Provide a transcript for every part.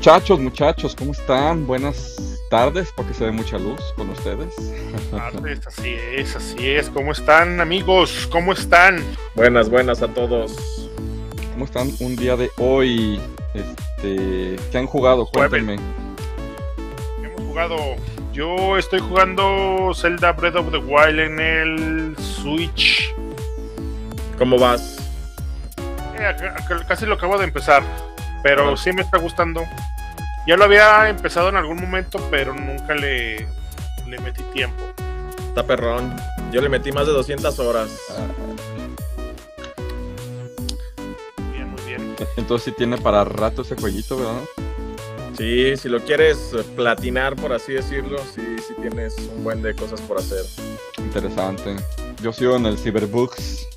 Muchachos, muchachos, ¿cómo están? Buenas tardes, porque se ve mucha luz con ustedes. Tardes, así es, así es. ¿Cómo están, amigos? ¿Cómo están? Buenas, buenas a todos. ¿Cómo están un día de hoy? Este, ¿qué han jugado? Cuéntenme. Hemos jugado. Yo estoy jugando Zelda Breath of the Wild en el Switch. ¿Cómo vas? Eh, casi lo acabo de empezar, pero sí me está gustando. Ya lo había empezado en algún momento, pero nunca le, le metí tiempo. Está perrón. Yo le metí más de 200 horas. Bien, muy bien. Entonces sí tiene para rato ese jueguito, ¿verdad? Sí, si lo quieres eh, platinar, por así decirlo, sí, sí tienes un buen de cosas por hacer. Interesante. Yo sigo en el Cyberbooks.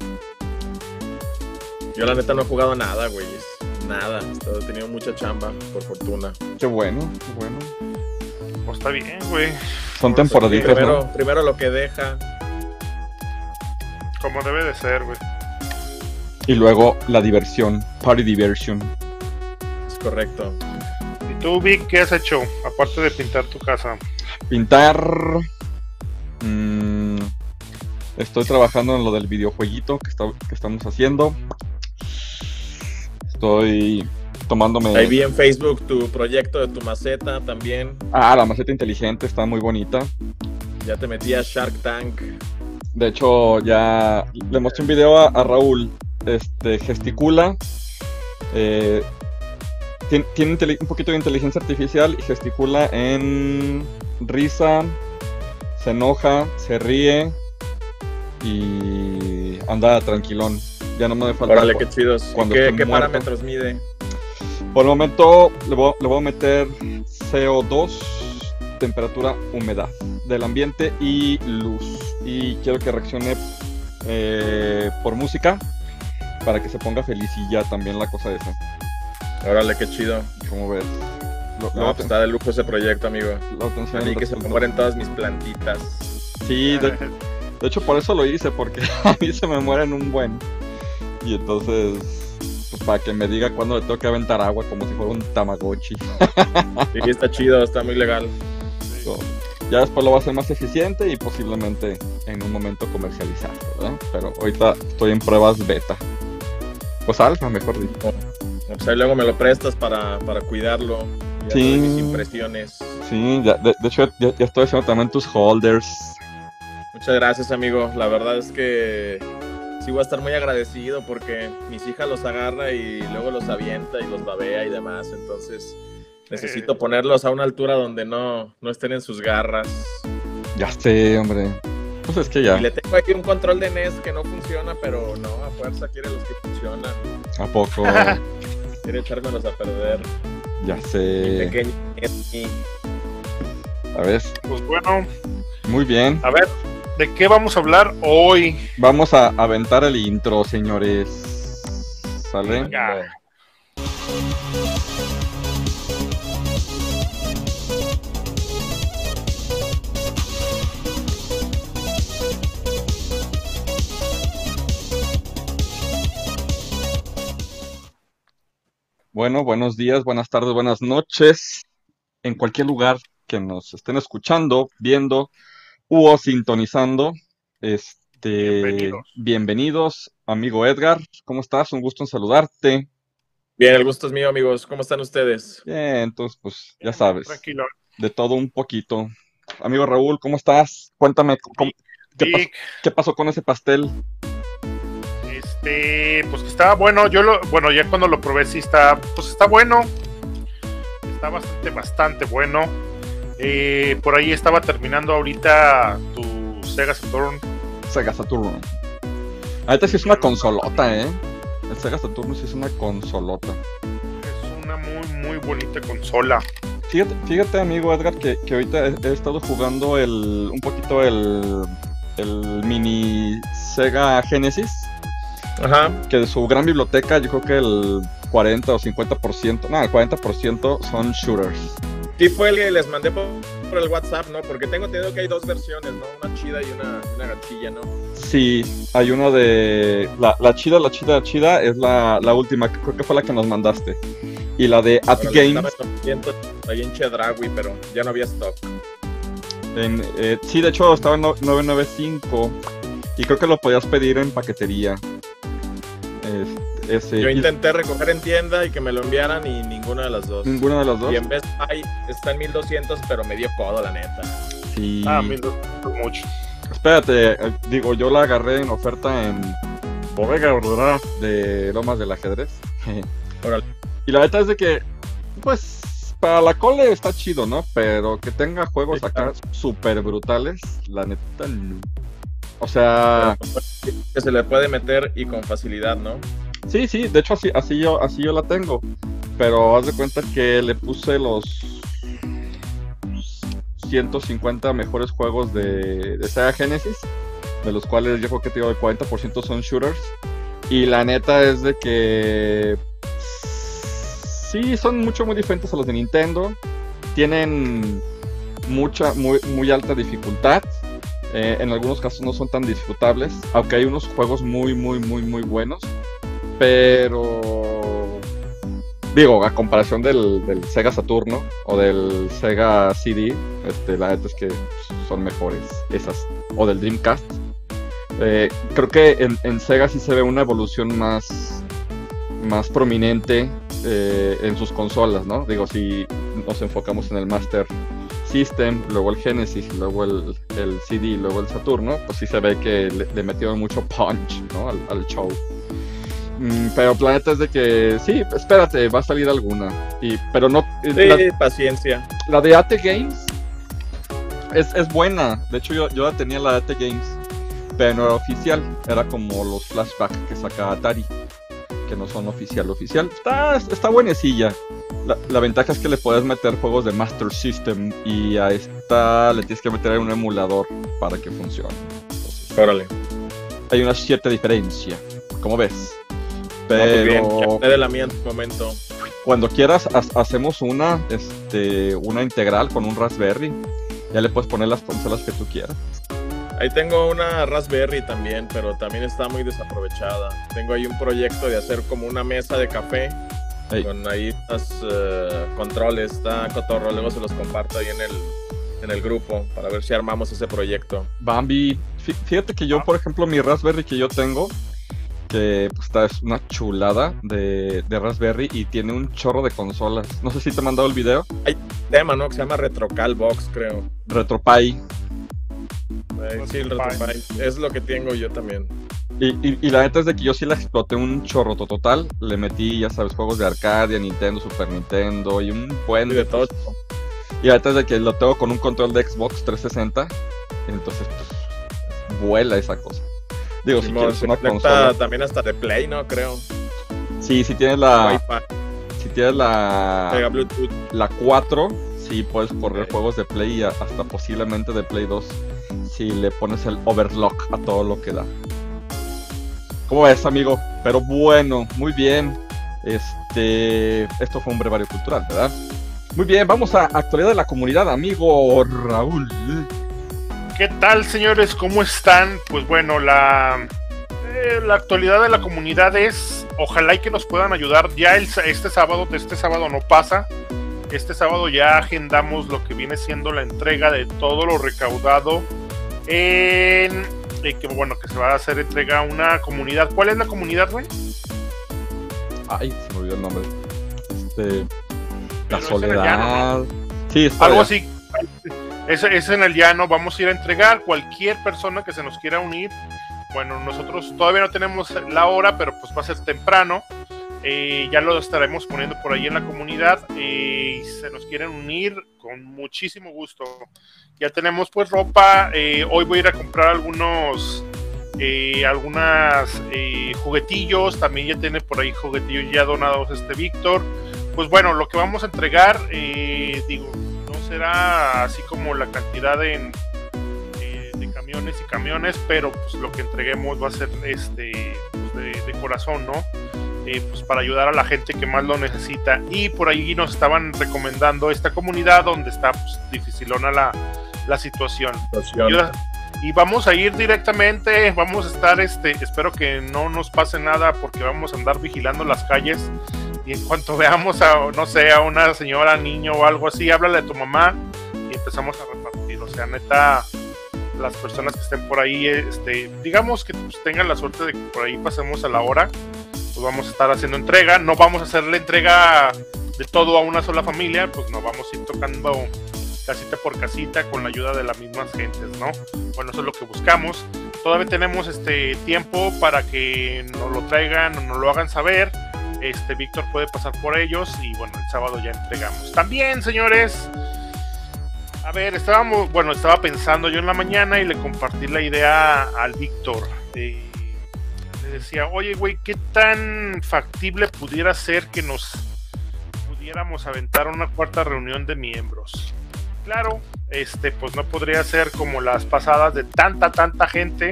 Yo la neta no he jugado nada, güey. Nada. He tenido mucha chamba, por fortuna. Qué bueno, qué bueno. Pues está bien, güey. Son Por temporaditas, primero, ¿no? primero lo que deja. Como debe de ser, güey. Y luego la diversión, party diversion. Es correcto. ¿Y tú, Vic, qué has hecho? Aparte de pintar tu casa. Pintar. mm, estoy trabajando en lo del videojueguito que, está- que estamos haciendo. Estoy tomándome. Ahí vi en Facebook tu proyecto de tu maceta también. Ah, la maceta inteligente está muy bonita. Ya te metí a Shark Tank. De hecho, ya le mostré un video a, a Raúl. Este gesticula. eh, tien- tiene, inteli- un poquito de inteligencia artificial y gesticula en risa, se enoja, se ríe y anda tranquilón. Ya no me falta. Órale, qué chidos. ¿Y cuando ¿Qué, esté qué muerto. parámetros mide? Por el momento le voy, le voy a meter CO2, temperatura, humedad del ambiente y luz. Y quiero que reaccione eh, por música para que se ponga feliz y ya también la cosa esa. Órale, qué chido. ¿Cómo ves? Lo- No, luego pues está de lujo ese proyecto, amigo. el que se mueren todas mis plantitas. Sí, de, de hecho por eso lo hice, porque a mí se me mueren un buen. Y entonces, pues para que me diga cuándo le tengo que aventar agua como si fuera un tamagotchi. Sí, está chido, está muy legal. So, ya después lo va a hacer más eficiente y posiblemente en un momento comercializarlo, ¿verdad? Pero ahorita estoy en pruebas beta. Pues alfa, mejor dicho. Pues ahí luego me lo prestas para, para cuidarlo. Ya Sí. mis impresiones. Sí, ya- de, de hecho ya, ya estoy haciendo también tus holders. Muchas gracias, amigo. La verdad es que sí voy a estar muy agradecido porque mis hijas los agarra y luego los avienta y los babea y demás. Entonces necesito ponerlos a una altura donde no, no estén en sus garras. Ya sé, hombre. Pues es que ya, Y le tengo aquí un control de NES que no funciona, pero no, a fuerza quiere los que funcionan. ¿a poco? Quiere echármelos a perder. ya Mi sé. pequeño NES. A ver, Pues bueno, muy bien. a ver, ¿de qué vamos a hablar hoy? Vamos a aventar el intro, señores. ¿Sale? Venga. Bueno, buenos días, buenas tardes, buenas noches. En cualquier lugar que nos estén escuchando, viendo o sintonizando. Este, Bienvenidos. bienvenidos, amigo Edgar. ¿Cómo estás? Un gusto en saludarte. Bien, el gusto es mío, amigos. ¿Cómo están ustedes? Bien, entonces, pues ya sabes, Tranquilo. de todo un poquito. Amigo Raúl, ¿cómo estás? Cuéntame, ¿cómo- qué, pas- Vic, qué pasó con ese pastel? este, pues que estaba bueno. Yo lo, bueno, ya cuando lo probé sí está, pues está bueno. Está bastante, bastante bueno. Eh, por ahí estaba terminando ahorita tu Sega Saturn. Sega Saturn. Ahorita sí es una consolota, ¿eh? El Sega Saturn sí es una consolota. Es una muy, muy bonita consola. Fíjate, fíjate amigo Edgar, que, que ahorita he, he estado jugando el un poquito el, el mini Sega Genesis, Ajá. que de su gran biblioteca yo creo que el 40 o 50%, no, el 40% son shooters. Sí fue el que les mandé por, por el WhatsApp, ¿no? Porque tengo entendido que hay dos versiones, ¿no? Una chida y una, una gachilla, ¿no? Sí, hay una de... La, la chida, la chida, la chida es la, la última, creo que fue la que nos mandaste. y la de At Games. estaba en 900 Ahí en Chedraui, pero ya no había stock. En, eh, sí, de hecho estaba en no- 995 y creo que lo podías pedir en paquetería. Es- ese, Yo y- intenté recoger en tienda y que me lo enviaran y ninguna de las dos. Ninguna de las dos. Y en Best Buy está en 1200, pero me dio codo, la neta. Sí. Ah, 1200 mucho. Espérate, eh, digo, yo la agarré en oferta en Bodega Aurora de Lomas del Ajedrez. Y la neta es de que, pues, para la cole está chido, ¿no? Pero que tenga juegos Sí, acá claro. súper brutales, la neta no. O sea, Que se le puede meter y con facilidad, ¿no? Sí, sí, de hecho así, así, yo, así yo la tengo. Pero haz de cuenta que le puse los 150 mejores juegos de, de Sega Genesis, de los cuales yo creo que digo el 40% son shooters. Y la neta es de que sí son mucho muy diferentes a los de Nintendo. Tienen mucha, muy, muy alta dificultad. Eh, en algunos casos no son tan disfrutables, aunque hay unos juegos muy, muy, muy, muy buenos. Pero digo, a comparación del, Sega Saturno o del Sega CD, este, la neta es que son mejores esas. O del Dreamcast. Eh, creo que en, Sega sí se ve una evolución más, más prominente eh, en sus consolas, ¿no? Digo, si nos enfocamos en el Master System, luego el Genesis, luego el, el CD, luego el Saturno, pues sí se ve que le, metieron mucho punch, ¿no? Al show. Mm, pero Planeta es de que, sí, espérate, va a salir alguna. Y, pero no, Sí, la, paciencia. la de AT Games es, es buena. De hecho, yo, yo la tenía la de AT Games, pero no era oficial. Era como los flashbacks que saca Atari, que no son oficial oficial. Está, está buenecilla. La, la ventaja es que le puedes meter juegos de Master System y a esta le tienes que meter un emulador para que funcione. Entonces, Órale. hay una cierta diferencia, como ves. Pero hablé de la mía en su momento. cuando quieras ha- hacemos una, este, una integral con un Raspberry. Ya le puedes poner las consolas que tú quieras. Ahí tengo una Raspberry también, pero también está muy desaprovechada. Tengo ahí un proyecto de hacer como una mesa de café con ahí los eh, controles, está cotorro, luego se los comparto ahí en el, en el grupo para ver si armamos ese proyecto. Bambi, fí- fíjate que yo, por ejemplo, mi Raspberry que yo tengo, que pues, está, es una chulada de, de Raspberry y tiene un chorro de consolas. No sé si te he mandado el video. Tema, ¿no? Que se llama Retrocal Box, creo. RetroPie. Eh, sí, el Retropie. Es lo que tengo yo también. Y, y- y la neta es de que yo sí la exploté un chorro total. Le metí, ya sabes, juegos de Arcadia, Nintendo, Super Nintendo y un buen Y de todo. Y ahorita es de que lo tengo con un control de Xbox 360. Entonces, pues, vuela esa cosa. Digo, si Simón, quieres una consola. también hasta de Play, ¿no? Creo. Sí, si tienes la. Si tienes pega la. Bluetooth. La 4, sí puedes correr juegos de Play y hasta posiblemente de Play 2. Si le pones el overlock a todo lo que da. ¿Cómo ves, amigo? Pero bueno, muy bien. Este. Esto fue un brevario cultural, ¿verdad? Muy bien, vamos a actualidad de la comunidad, amigo Raúl. ¿Qué tal, señores? ¿Cómo están? Pues bueno, la, eh, la actualidad de la comunidad es, ojalá y que nos puedan ayudar. Ya el, este sábado, este sábado no pasa. Este sábado ya agendamos lo que viene siendo la entrega de todo lo recaudado en... eh, que bueno, que se va a hacer entrega a una comunidad. ¿Cuál es la comunidad, güey? Ay, se me olvidó el nombre. Este. La soledad. Sí, es para Algo allá. así. Es, en el llano, vamos a ir a entregar cualquier persona que se nos quiera unir. Bueno, nosotros todavía no tenemos la hora, pero pues va a ser temprano. Eh, ya lo estaremos poniendo por ahí en la comunidad. eh, y se nos quieren unir con muchísimo gusto. Ya tenemos pues ropa. eh, hoy voy a ir a comprar algunos algunas juguetillos. También ya tiene por ahí juguetillos ya donados este Víctor. Pues bueno, lo que vamos a entregar, digo, no será así como la cantidad en, eh, de camiones y camiones, pero pues lo que entreguemos va a ser este pues, de, de corazón, ¿no? Eh, pues para ayudar a la gente que más lo necesita. Y por ahí nos estaban recomendando esta comunidad donde está pues, dificilona la, la situación. Y, y vamos a ir directamente, vamos a estar, este, espero que no nos pase nada porque vamos a andar vigilando las calles Y en cuanto veamos a, no sé, a una señora, niño o algo así, háblale a tu mamá y empezamos a repartir. O sea, neta, las personas que estén por ahí, este, digamos que pues, tengan la suerte de que por ahí pasemos a la hora, pues vamos a estar haciendo entrega. No vamos a hacer la entrega de todo a una sola familia, pues nos vamos a ir tocando casita por casita con la ayuda de las mismas gentes, ¿no? Bueno, eso es lo que buscamos. Todavía tenemos este tiempo para que nos lo traigan o nos lo hagan saber. Este Víctor puede pasar por ellos y bueno, el sábado ya entregamos. También, señores, a ver, estábamos, bueno, estaba pensando yo en la mañana y le compartí la idea al Víctor. Eh, le decía, oye, güey, ¿qué tan factible pudiera ser que nos pudiéramos aventar una cuarta reunión de miembros? Claro, este, pues no podría ser como las pasadas de tanta, tanta gente,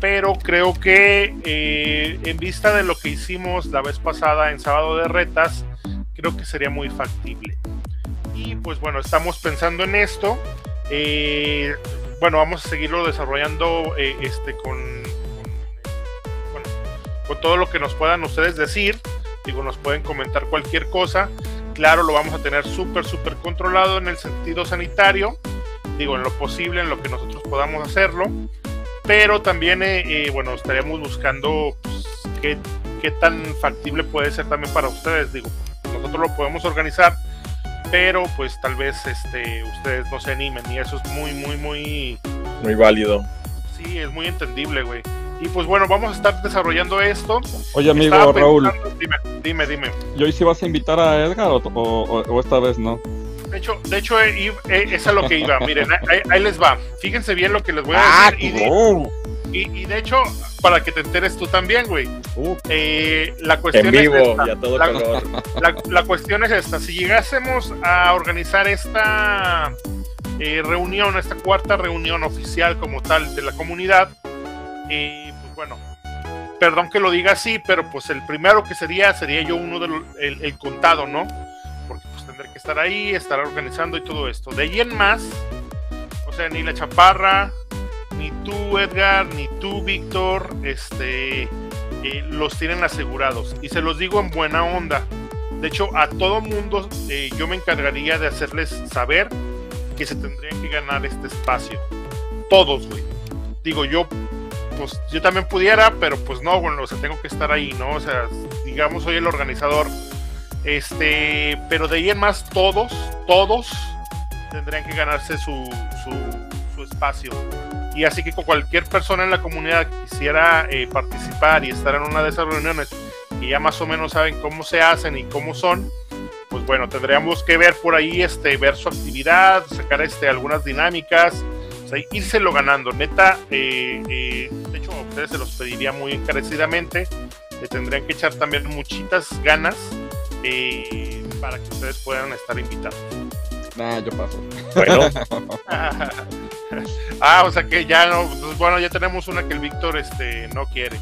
pero creo que eh, en vista de lo que hicimos la vez pasada en Sábado de Retas, creo que sería muy factible. Y pues bueno, estamos pensando en esto. Eh, bueno, vamos a seguirlo desarrollando eh, este, con, con, con todo lo que nos puedan ustedes decir. Digo, nos pueden comentar cualquier cosa. Claro, lo vamos a tener súper, súper controlado en el sentido sanitario. Digo, en lo posible, en lo que nosotros podamos hacerlo. Pero también, eh, eh, bueno, estaríamos buscando pues, qué, qué, tan factible puede ser también para ustedes. Digo, nosotros lo podemos organizar, pero pues tal vez este, ustedes no se animen. Y eso es muy, muy, muy... Muy válido. Sí, es muy entendible, güey. Y pues bueno, vamos a estar desarrollando esto. Oye, amigo Raúl. Dime, dime, dime. ¿Y hoy sí vas a invitar a Edgar o, o, o esta vez no? De hecho, de hecho eh, eh, es a lo que iba. Miren, ahí, ahí, les va. Fíjense bien lo que les voy a ah, decir. Y, y, y, de hecho, para que te enteres tú también, güey. Uh, eh, la cuestión en vivo es esta. y a todo la, color. La, la, cuestión es esta. Si llegásemos a organizar esta eh, reunión, esta cuarta reunión oficial como tal de la comunidad, eh, pues bueno, perdón que lo diga así, pero pues el primero que sería, sería yo uno del el, el contado, ¿no? Tendré que estar ahí, estar organizando y todo esto. De ahí en más, o sea, ni la chaparra, ni tú, Edgar, ni tú, Víctor, este, eh, los tienen asegurados. Y se los digo en buena onda. De hecho, a todo mundo eh, yo me encargaría de hacerles saber que se tendrían que ganar este espacio. Todos, güey. Digo, yo pues yo también pudiera, pero pues no, bueno, o sea, tengo que estar ahí, ¿no? O sea, digamos, soy el organizador. Este, pero de ahí en más, todos, todos tendrían que ganarse su, su, su espacio. Y así que cualquier persona en la comunidad que quisiera eh, participar y estar en una de esas reuniones, y ya más o menos saben cómo se hacen y cómo son, pues bueno, tendríamos que ver por ahí, este, ver su actividad, sacar este, algunas dinámicas, o sea, írselo ganando. Neta, eh, eh, de hecho, a ustedes se los pediría muy encarecidamente. Le tendrían que echar también muchitas ganas eh, para que ustedes puedan estar invitados. Nah, yo paso. Bueno. ah, o sea que ya no. Pues, bueno, ya tenemos una que el Víctor este, no quiere.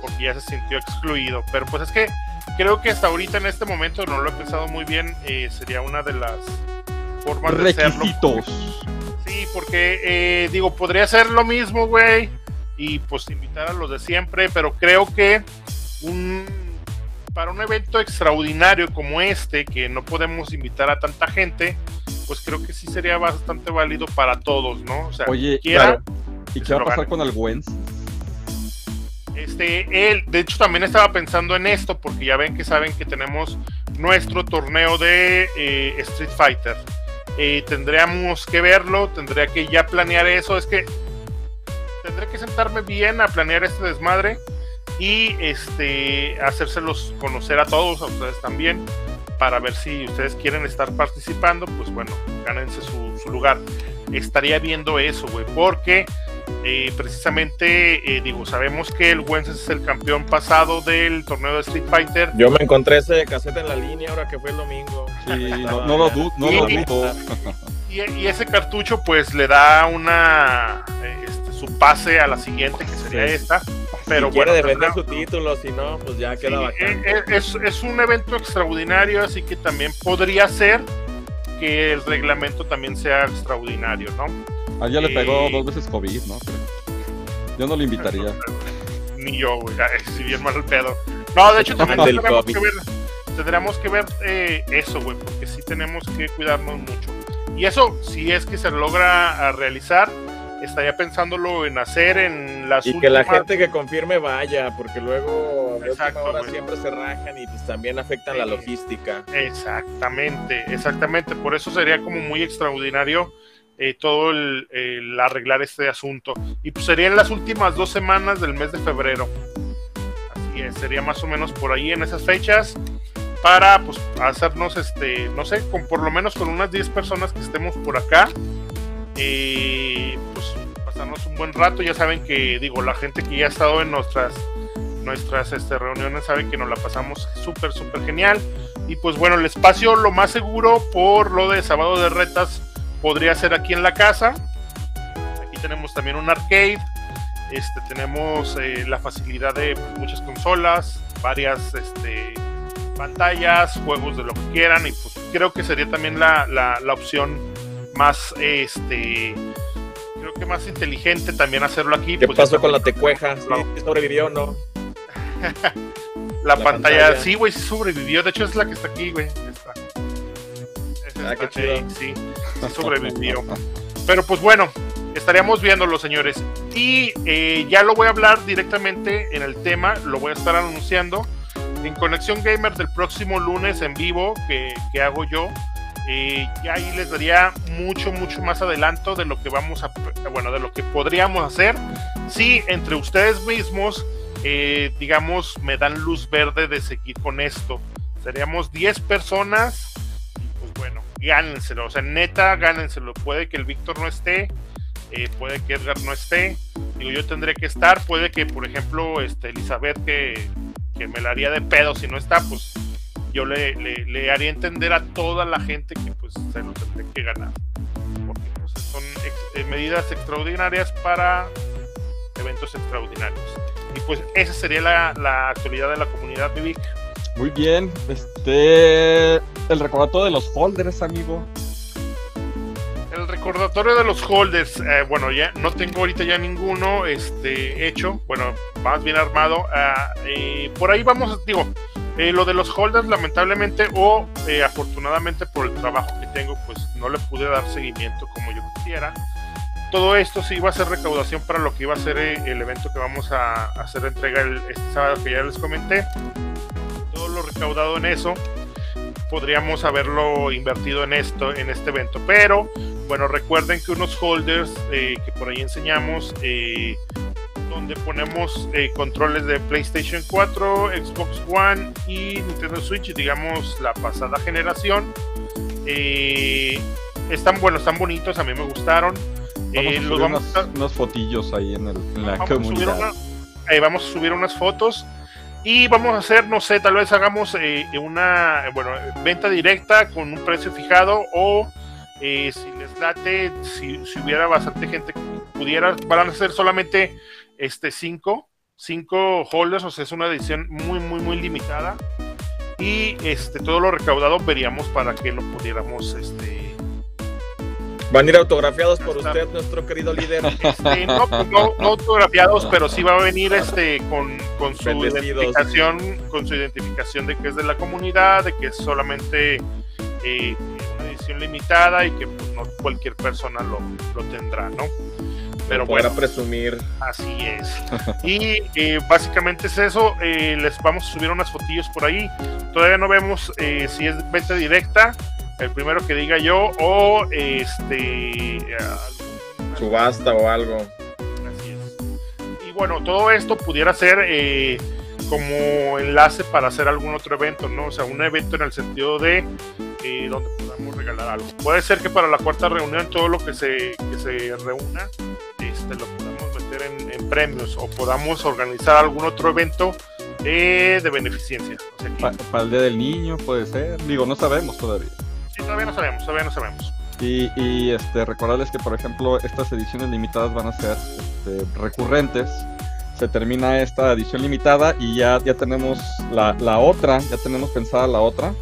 Porque ya se sintió excluido. Pero pues es que creo que hasta ahorita en este momento no lo he pensado muy bien. Eh, sería una de las formas Requisitos. de hacerlo. Sí, porque eh, digo, podría ser lo mismo, güey, y pues invitar a los de siempre, pero creo que un para un evento extraordinario como este, que no podemos invitar a tanta gente, pues creo que sí sería bastante válido para todos, ¿no? O sea, Oye, quiera, claro. ¿y qué va a pasar con el Wens? Este, él, de hecho, también estaba pensando en esto, porque ya ven que saben que tenemos nuestro torneo de eh, Street Fighter eh, tendríamos que verlo, tendría que ya planear eso. Es que tendré que sentarme bien a planear este desmadre y este hacérselos conocer a todos, a ustedes también, para ver si ustedes quieren estar participando, pues bueno, gánense su, su lugar. Estaría viendo eso, güey, porque eh, precisamente, eh, digo, sabemos que el Wences es el campeón pasado del torneo de Street Fighter. Yo me encontré ese casete en la línea ahora que fue el domingo. Sí, no, no, lo dudo, no y, lo dudo. Y, y, ese cartucho pues le da una este, su pase a la siguiente que sería sí. esta. Pero si bueno, quiere defender su título, si no, pues ya queda sí, bacán. Es, es, un evento extraordinario, así que también podría ser que el reglamento también sea extraordinario, ¿no? A ella le pegó eh... dos veces COVID, ¿no? Yo no le invitaría. Ni yo, güey. Si bien mal el pedo. No, de hecho también tendríamos que ver. tendríamos que ver eh, eso, güey, porque sí tenemos que cuidarnos mucho. Y eso, si es que se logra realizar, estaría pensándolo en hacer en las y que la gente que confirme vaya porque luego a siempre se rajan y pues también afectan la logística. Exactamente exactamente. Por eso sería como muy extraordinario eh, todo el, arreglar este asunto. Y pues sería en las últimas dos semanas del mes de febrero. Así es sería más o menos por ahí en esas fechas para pues hacernos este no sé con por lo menos con unas 10 personas que estemos por acá y pues pasarnos un buen rato. Ya saben que, digo, la gente que ya ha estado en nuestras, nuestras este, reuniones sabe que nos la pasamos súper, súper genial. Y pues bueno, el espacio lo más seguro por lo de sábado de retas podría ser aquí en la casa. Aquí tenemos también un arcade. Este, tenemos eh, la facilidad de muchas consolas, varias este, pantallas, juegos de lo que quieran. Y pues creo que sería también la, la opción más, este, creo que más inteligente también hacerlo aquí. ¿Qué pues, pasó con la tecueja? ¿Sí sobrevivió o no? la, pantalla, sí, güey, sí sobrevivió. De hecho, es la que está aquí, güey. Ah, qué chido. sí, sobrevivió. Pero pues bueno, estaríamos viéndolo, señores. Y eh, ya lo voy a hablar directamente en el tema, lo voy a estar anunciando en Conexión Gamer del próximo lunes en vivo que, que hago yo. Eh, y ahí les daría mucho, mucho más adelanto de lo que vamos a, bueno, de lo que podríamos hacer si entre ustedes mismos, eh, digamos, me dan luz verde de seguir con esto. Seríamos 10 personas, pues bueno, gánenselo, o sea, neta, gánenselo. Puede que el Víctor no esté, eh, puede que Edgar no esté, digo, yo tendré que estar, puede que, por ejemplo, este, Elizabeth, que, que me la haría de pedo si no está, pues yo le, le, haría entender a toda la gente que pues se lo tendré que ganar. Porque pues, son eh, medidas extraordinarias para eventos extraordinarios. Y pues esa sería la, la actualidad de la comunidad Vivic. Muy bien, este el recordatorio de los holders, amigo. El recordatorio de los holders, eh, bueno, ya no tengo ahorita ya ninguno este, hecho, bueno, más bien armado. Eh, por ahí vamos, digo, eh, lo de los holders, lamentablemente o eh, afortunadamente por el trabajo que tengo, pues no le pude dar seguimiento como yo quisiera. Todo esto sí iba a ser recaudación para lo que iba a ser eh, el evento que vamos a, hacer entrega el, este sábado que ya les comenté. Todo lo recaudado en eso podríamos haberlo invertido en esto, en este evento. Pero bueno, recuerden que unos holders que por ahí enseñamos donde ponemos eh, controles de PlayStation 4, Xbox One y Nintendo Switch, digamos la pasada generación. Eh, están buenos, están bonitos, a mí me gustaron. Vamos eh, los vamos unas, unas, fotillos ahí en, el, la vamos comunidad. A vamos a subir unas fotos y vamos a hacer, no sé, tal vez hagamos una, bueno, venta directa con un precio fijado o si les late, si, si hubiera bastante gente que pudiera, van a ser solamente este, cinco, cinco holders, o sea, es una edición muy, muy, muy limitada. Y este, todo lo recaudado veríamos para que lo pudiéramos, este, Van a ir autografiados por usted, nuestro querido líder. Este, no, no, no, autografiados, pero sí va a venir este con, con su identificación, con su identificación de que es de la comunidad, de que es solamente eh, una edición limitada y que pues, no cualquier persona lo, lo tendrá, ¿no? Pero bueno, presumir. Así es. y eh, básicamente es eso. Eh, les vamos a subir unas fotillos por ahí. Todavía no vemos eh, si es venta directa, el primero que diga yo, o este. Subasta o algo. Así es. Y bueno, todo esto pudiera ser como enlace para hacer algún otro evento, ¿no? O sea, un evento en el sentido de donde podamos regalar algo. Puede ser que para la cuarta reunión todo lo que se, que se reúna este, lo podamos meter en, premios o podamos organizar algún otro evento eh, de beneficencia. para el Día del Niño puede ser, digo, no sabemos todavía. Sí, todavía no sabemos, todavía no sabemos. Y, y este, recordarles que, por ejemplo, estas ediciones limitadas van a ser este, recurrentes. Se termina esta edición limitada y ya, ya tenemos la, la otra, ya tenemos pensada la otra.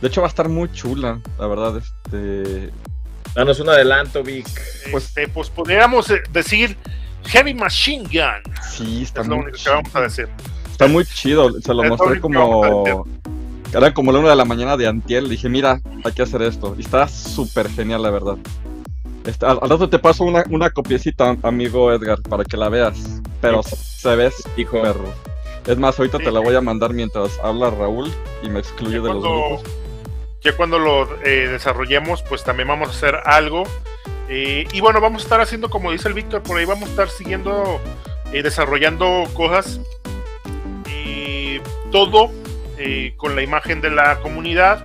De hecho, va a estar muy chula, la verdad. Este, Danos un adelanto, Vic. Pues, este, pues podríamos eh, decir Heavy Machine Gun. Sí, está es lo único que vamos a decir. Está muy chido, se lo mostré como Era como la una de la mañana de Antiel. Dije, mira, hay que hacer esto. Y está súper genial, la verdad. Este, al, al rato te paso una, una copiecita, amigo Edgar, para que la veas. Pero se ves Hijo. perro. Es más, ahorita te la voy a mandar mientras habla Raúl y me excluye Ya de los grupos. Ya cuando lo eh, desarrollemos, pues también vamos a hacer algo. Eh, y bueno, vamos a estar haciendo, como dice el Víctor, por ahí vamos a estar siguiendo, eh, desarrollando cosas. todo con la imagen de la comunidad.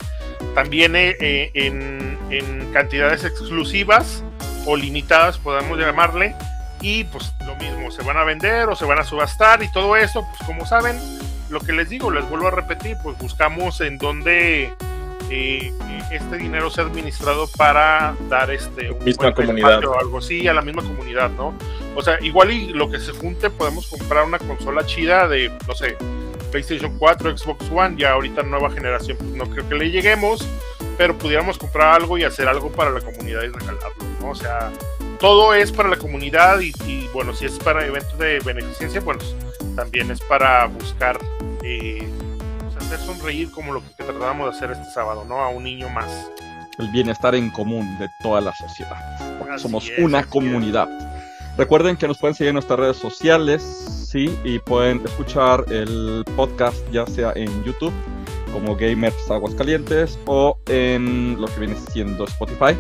También en, en cantidades exclusivas o limitadas, podemos llamarle. Y pues lo mismo, se van a vender o se van a subastar y todo eso, pues como saben, lo que les digo, les vuelvo a repetir, pues buscamos en dónde eh, este dinero sea administrado para dar este un Misma comunidad. o algo así a la misma comunidad, ¿no? O sea, igual y lo que se junte podemos comprar una consola chida de, no sé, PlayStation 4, Xbox One, ya ahorita nueva generación, pues no creo que le lleguemos, pero pudiéramos comprar algo y hacer algo para la comunidad y regalarlo, ¿no? O sea, todo es para la comunidad y, y, bueno, si es para eventos de beneficencia, pues también es para buscar eh, hacer sonreír como lo que tratamos de hacer este sábado, ¿no? A un niño más. El bienestar en común de toda la sociedad. Porque Así somos es, una es. comunidad. Recuerden que nos pueden seguir en nuestras redes sociales, sí, y pueden escuchar el podcast ya sea en YouTube como Gamers Aguascalientes o en lo que viene siendo Spotify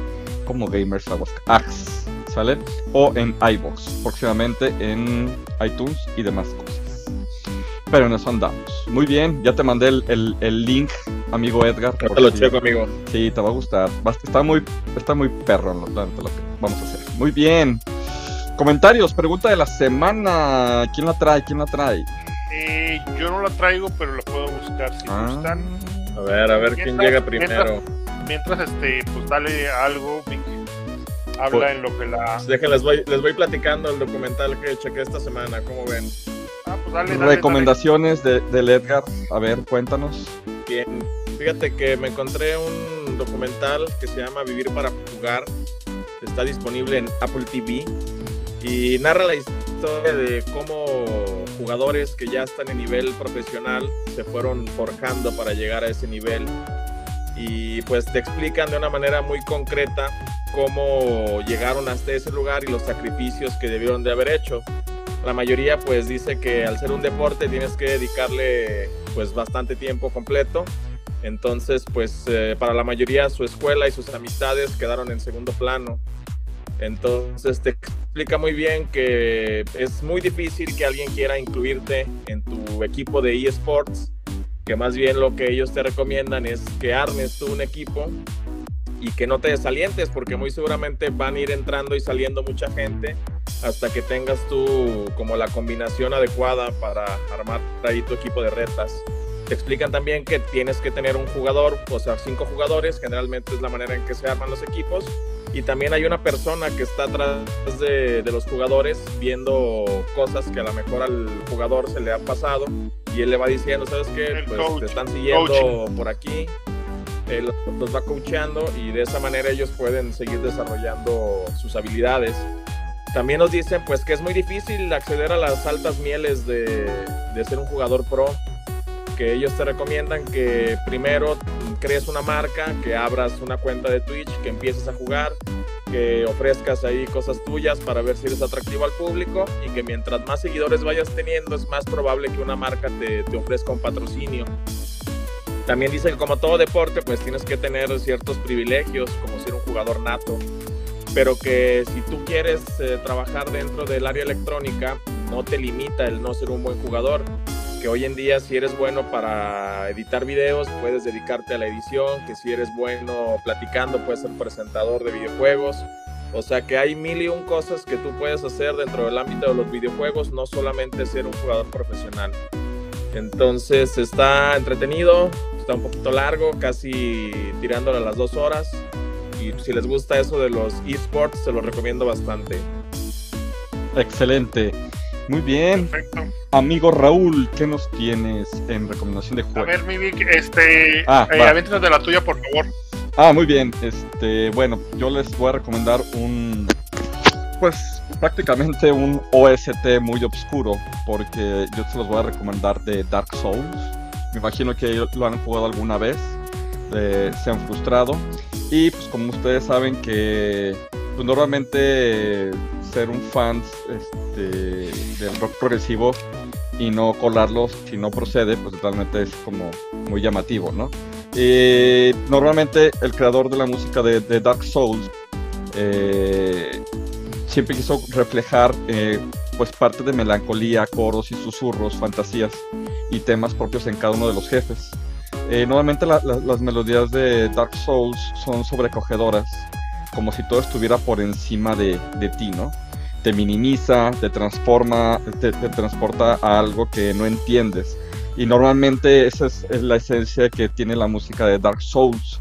como Gamers Aguascalientes, ¿sale? O en iBox, próximamente en iTunes y demás cosas. Pero en eso andamos. Muy bien, ya te mandé el, el- el link, amigo Edgar. Ahorita lo si- checo, amigo. Sí, te va a gustar. Va- Está muy, está muy perro lo, lo- lo que vamos a hacer. Muy bien. Comentarios, pregunta de la semana. ¿Quién la trae? ¿Quién la trae? Eh, yo no la traigo, pero la puedo buscar si Ah, gustan. A ver, a ver quién llega primero. Mientras, este, pues dale algo. Habla Pues- en lo que la. Pues déjenles, voy, les voy platicando el documental que chequé esta semana. ¿Cómo ven? Ah, pues dale, dale, Recomendaciones de, del Edgar. A ver, cuéntanos. Bien. Fíjate que me encontré un documental que se llama Vivir para Jugar. Está disponible en Apple TV y narra la historia de cómo jugadores que ya están en nivel profesional se fueron forjando para llegar a ese nivel. Y pues te explican de una manera muy concreta cómo llegaron hasta ese lugar y los sacrificios que debieron de haber hecho. La mayoría pues dice que al ser un deporte tienes que dedicarle pues bastante tiempo completo. Entonces pues eh, para la mayoría su escuela y sus amistades quedaron en segundo plano. Entonces te explica muy bien que es muy difícil que alguien quiera incluirte en tu equipo de eSports, que más bien lo que ellos te recomiendan es que armes tú un equipo y que no te desalientes porque muy seguramente van a ir entrando y saliendo mucha gente hasta que tengas tú como la combinación adecuada para armar ahí tu equipo de retas. Te explican también que tienes que tener un jugador, o sea, cinco jugadores, generalmente es la manera en que se arman los equipos. Y también hay una persona que está atrás de, de los jugadores viendo cosas que a lo mejor al jugador se le ha pasado y él le va diciendo, ¿sabes qué? Pues te están siguiendo por aquí, él los va coachando y de esa manera ellos pueden seguir desarrollando sus habilidades. También nos dicen pues que es muy difícil acceder a las altas mieles de, de ser un jugador pro, que ellos te recomiendan que primero crees una marca, que abras una cuenta de Twitch, que empieces a jugar, que ofrezcas ahí cosas tuyas para ver si eres atractivo al público y que mientras más seguidores vayas teniendo es más probable que una marca te, te ofrezca un patrocinio. También dicen que como todo deporte pues tienes que tener ciertos privilegios como ser un jugador nato, pero que si tú quieres eh, trabajar dentro del área electrónica no te limita el no ser un buen jugador, que hoy en día si eres bueno para editar videos puedes dedicarte a la edición, que si eres bueno platicando puedes ser presentador de videojuegos, o sea que hay mil y un cosas que tú puedes hacer dentro del ámbito de los videojuegos, no solamente ser un jugador profesional. Entonces está entretenido, está un poquito largo, casi tirándole a las dos horas. Y si les gusta eso de los esports, se los recomiendo bastante. Excelente. Muy bien. Perfecto. Amigo Raúl, ¿qué nos tienes en recomendación de A juego? ver, mi Vic, este. Ah, eh, aviéntate de la tuya, por favor. Ah, muy bien. Este, bueno, yo les voy a recomendar un, pues, prácticamente un OST muy oscuro, porque yo se los voy a recomendar de Dark Souls. Me imagino que lo han jugado alguna vez, eh, se han frustrado. Y pues como ustedes saben que pues, normalmente ser un fan este, del rock progresivo y no colarlos si no procede, pues totalmente es como muy llamativo, ¿no? Y normalmente el creador de la música de, Dark Souls eh, siempre quiso reflejar eh, pues parte de melancolía, coros y susurros, fantasías y temas propios en cada uno de los jefes. Eh, normalmente las melodías de Dark Souls son sobrecogedoras, como si todo estuviera por encima de, de ti, ¿no? Te minimiza, te transforma, te transporta a algo que no entiendes y normalmente esa es, la esencia que tiene la música de Dark Souls.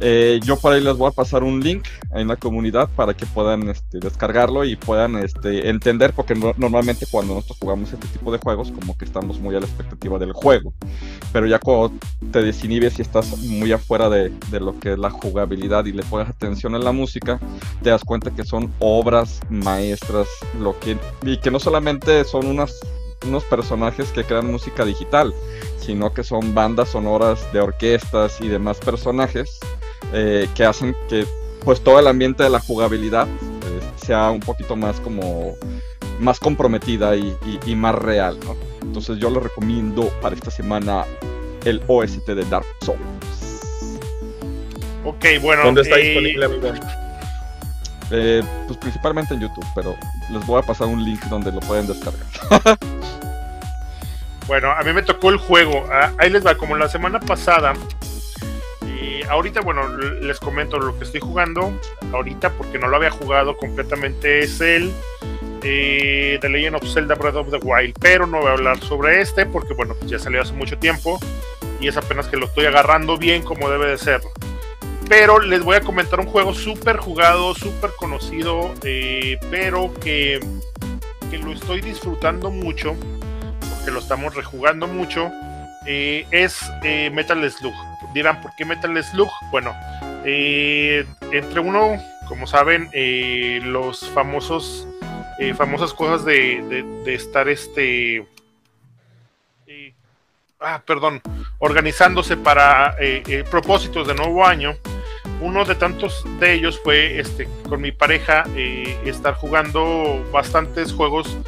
Eh, yo por ahí les voy a pasar un link en la comunidad para que puedan este, descargarlo y puedan este, entender, porque normalmente cuando nosotros jugamos este tipo de juegos, como que estamos muy a la expectativa del juego. Pero ya cuando te desinhibes y estás muy afuera de, de lo que es la jugabilidad y le pones atención a la música, te das cuenta que son obras maestras, lo que, y que no solamente son unas unos personajes que crean música digital, sino que son bandas sonoras de orquestas y demás personajes eh, que hacen que pues todo el ambiente de la jugabilidad eh, sea un poquito más como más comprometida y, más real, Entonces yo les recomiendo para esta semana el OST de Dark Souls. Ok, bueno. ¿Dónde está eh, disponible, pues principalmente en YouTube, pero les voy a pasar un link donde lo pueden descargar. Bueno, a mí me tocó el juego. Ah, ahí les va, como la semana pasada. Ahorita, bueno, les comento lo que estoy jugando. Ahorita, porque no lo había jugado completamente, es el eh, The Legend of Zelda Breath of the Wild. Pero no voy a hablar sobre este, porque, bueno, ya salió hace mucho tiempo. Y es apenas que lo estoy agarrando bien como debe de ser. Pero les voy a comentar un juego súper jugado, súper conocido, eh, pero que, que lo estoy disfrutando mucho que lo estamos rejugando mucho, eh, es Metal Slug. Dirán, ¿por qué Metal Slug? Bueno, eh, entre uno, como saben, los famosos, famosas cosas de, de, estar este... ah, perdón, organizándose para propósitos de nuevo año. Uno de tantos de ellos fue este, con mi pareja estar jugando bastantes juegos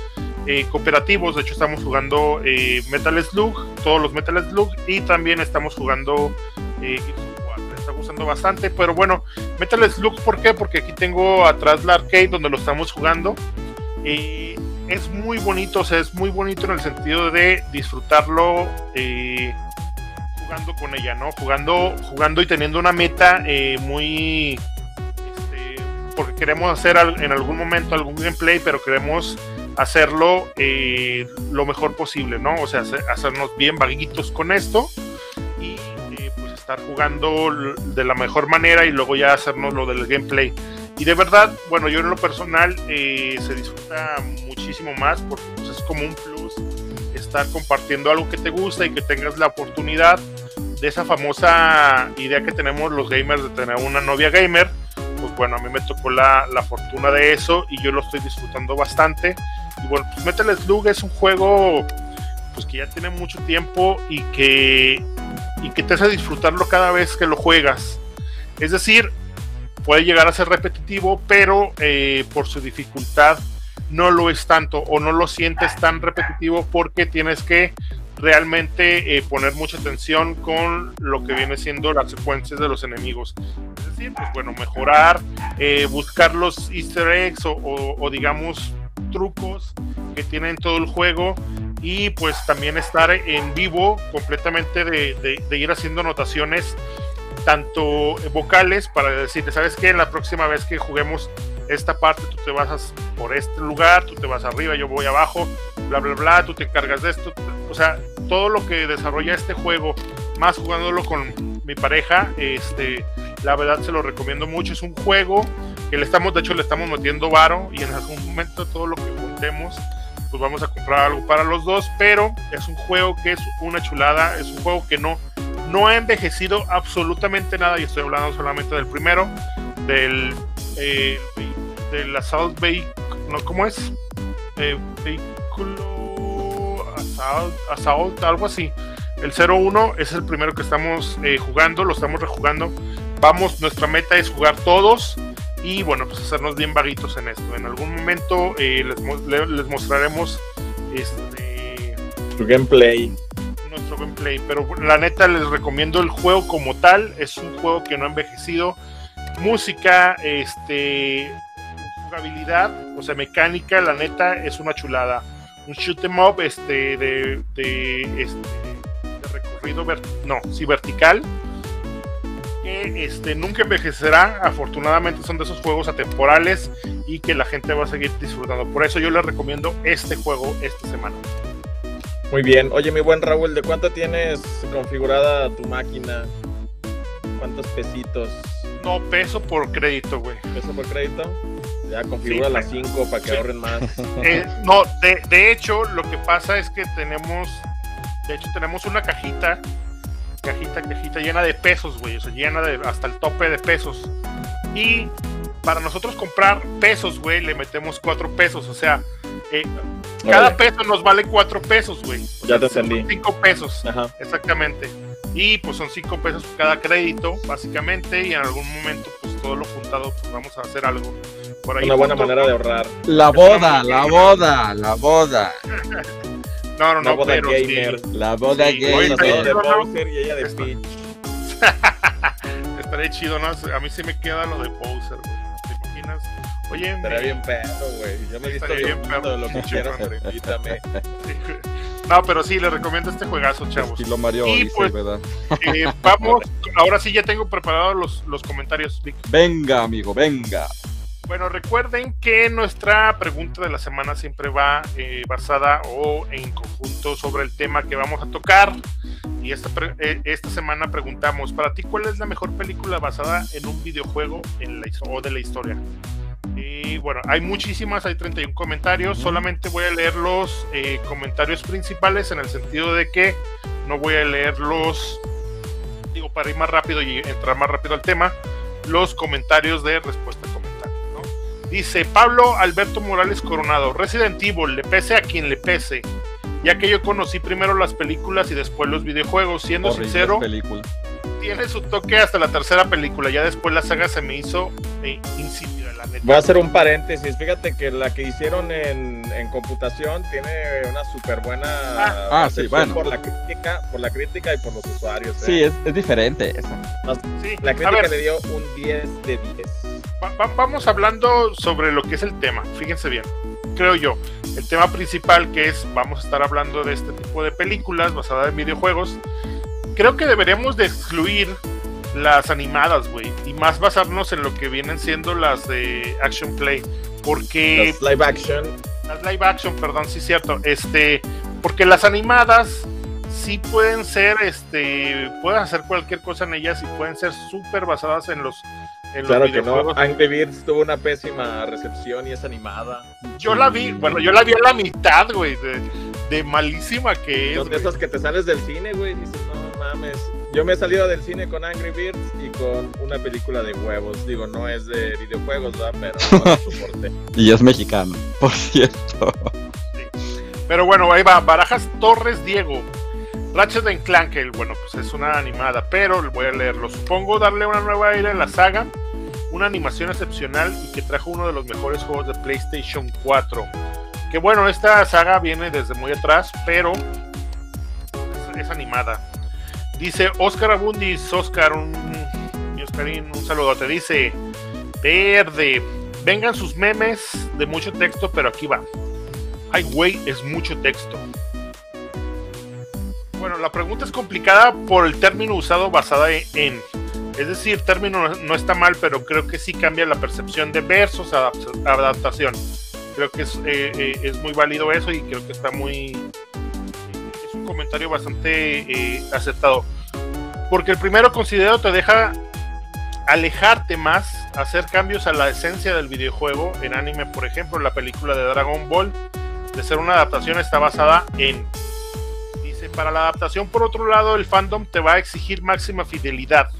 eh, cooperativos. De hecho, estamos jugando eh, Metal Slug, todos los Metal Slug, y también estamos jugando. Eh, está gustando bastante, pero bueno, Metal Slug, ¿por qué? Porque aquí tengo atrás la arcade donde lo estamos jugando. y es muy bonito, o sea, es muy bonito en el sentido de disfrutarlo jugando con ella, ¿no? Jugando, jugando y teniendo una meta muy. Este, porque queremos hacer en algún momento algún gameplay, pero queremos hacerlo eh, lo mejor posible, ¿no? O sea, hacernos bien vaguitos con esto y eh, pues estar jugando de la mejor manera y luego ya hacernos lo del gameplay. Y de verdad, bueno, yo en lo personal eh, se disfruta muchísimo más porque pues, es como un plus estar compartiendo algo que te gusta y que tengas la oportunidad de esa famosa idea que tenemos los gamers de tener una novia gamer pues bueno, a mí me tocó la, la, fortuna de eso y yo lo estoy disfrutando bastante. Y bueno, pues Metal Slug es un juego pues que ya tiene mucho tiempo y que, y que te hace disfrutarlo cada vez que lo juegas. Es decir, puede llegar a ser repetitivo, pero eh, por su dificultad no lo es tanto o no lo sientes tan repetitivo porque tienes que realmente eh, poner mucha atención con lo que viene siendo las secuencias de los enemigos. Es decir, pues bueno, mejorar, eh, buscar los easter eggs o, digamos trucos que tienen todo el juego y pues también estar en vivo completamente de, ir haciendo anotaciones tanto vocales para decirte, ¿sabes qué? En la próxima vez que juguemos esta parte, tú te vas por este lugar, tú te vas arriba, yo voy abajo, bla, bla, bla, tú te encargas de esto. O sea, todo lo que desarrolla este juego, más jugándolo con mi pareja, este, la verdad se lo recomiendo mucho. Es un juego que le estamos, de hecho, le estamos metiendo varo y en algún momento todo lo que juntemos, pues vamos a comprar algo para los dos. Pero es un juego que es una chulada, es un juego que no, no ha envejecido absolutamente nada. Y estoy hablando solamente del primero, del, eh, del Assault Vehicle, ¿no? ¿Cómo es? Eh, vehículo Assault, algo así. El 01 es el primero que estamos eh, jugando, lo estamos rejugando. Vamos, nuestra meta es jugar todos y bueno, pues hacernos bien vaguitos en esto. En algún momento eh, les, les, mostraremos este, tu gameplay. Nuestro gameplay, pero la neta les recomiendo el juego como tal. Es un juego que no ha envejecido. Música, este, jugabilidad, o sea, mecánica, la neta es una chulada. Un shoot em up este, de, de, este, de recorrido, no, sí, vertical que este, nunca envejecerá. Afortunadamente son de esos juegos atemporales y que la gente va a seguir disfrutando. Por eso yo les recomiendo este juego esta semana. Muy bien. Oye, mi buen Raúl, ¿de cuánto tienes configurada tu máquina? ¿Cuántos pesitos? No, peso por crédito, güey. ¿Peso por crédito? Ya configura las 5 para que ahorren más. Eh, no, de, de hecho, lo que pasa es que tenemos, de hecho, tenemos una cajita cajita, cajita llena de pesos, güey, o sea, llena de hasta el tope de pesos. Y para nosotros comprar pesos, güey, le metemos cuatro pesos, o sea, eh, cada peso nos vale cuatro pesos, güey. Ya te entendí. Cinco pesos, exactamente. Y pues son cinco pesos cada crédito, básicamente, y en algún momento, pues todo lo juntado, pues vamos a hacer algo. Por ahí Una buena manera de ahorrar. La boda, la boda, la boda. No, no, no. boda gamer. La boda gamer. de Bowser y ella de Peach. Estaría chido, ¿no? A mí sí me queda lo de Bowser, güey. ¿Te imaginas? Oye, Estaría bien pedo, güey. Yo me he visto bien pedo de lo que quieras, invítame. No, pero sí, le recomiendo este juegazo, chavos. Estilo Mario y pues, ¿verdad? Eh, vamos, ahora sí ya tengo preparados los, los comentarios, Vic. Venga, amigo, venga. Bueno, recuerden que nuestra pregunta de la semana siempre va eh, basada o en conjunto sobre el tema que vamos a tocar. Y esta, eh, esta semana preguntamos, para ti, ¿cuál es la mejor película basada en un videojuego en la, o de la historia? Y bueno, hay muchísimas, hay 31 comentarios. Solamente voy a leer los eh, comentarios principales en el sentido de que no voy a leer los, digo, para ir más rápido y entrar más rápido al tema, los comentarios de respuesta Dice Pablo Alberto Morales Coronado, Resident Evil, le pese a quien le pese, ya que yo conocí primero las películas y después los videojuegos, siendo sincero, tiene su toque hasta la tercera película, ya después la saga se me hizo eh, insípida, la neta. Voy a hacer un paréntesis, fíjate que la que hicieron en, computación tiene una súper buena ah, ah sí, bueno. por la crítica, por la crítica y por los usuarios. ¿eh? Sí, es, diferente esa. la crítica le dio un 10 de 10 vamos hablando sobre lo que es el tema. Fíjense bien, creo yo. El tema principal que es, vamos a estar hablando de este tipo de películas basadas en videojuegos. Creo que deberíamos de excluir las animadas, güey, y más basarnos en lo que vienen siendo las de action play, porque las live action, las live action, perdón, sí cierto, este, porque las animadas sí pueden ser, este, pueden hacer cualquier cosa en ellas y pueden ser súper basadas en los claro que no, Angry Birds tuvo una pésima recepción y es animada. Yo la vi, bueno, yo la vi a la mitad, güey, de, malísima que es. Son de esas que te sales del cine, güey, dices, no mames. Yo me he salido del cine con Angry Birds y con una película de huevos. Digo, no es de videojuegos, ¿verdad? Pero no soporte. y es mexicano, por cierto. Pero bueno, ahí va. Barajas Torres Diego. Ratchet Clank, bueno, pues es una animada, pero voy a leerlo. Supongo darle una nueva aire a la saga una animación excepcional y que trajo uno de los mejores juegos de PlayStation 4. Que bueno, esta saga viene desde muy atrás, pero es, animada. Dice Oscar Abundis, Oscar, un, Oscarín, un saludo. Te dice, verde, vengan sus memes de mucho texto, pero aquí va. Ay, güey, es mucho texto. Bueno, la pregunta es complicada por el término usado basada en es decir, término no está mal, pero creo que sí cambia la percepción de versus adaptación. Creo que es, eh, eh, es muy válido eso y creo que está muy... Es un comentario bastante eh, aceptado. Porque el primero considero te deja alejarte más, hacer cambios a la esencia del videojuego. En anime, por ejemplo, la película de Dragon Ball, de ser una adaptación, está basada en... Para la adaptación, por otro lado, el fandom te va a exigir máxima fidelidad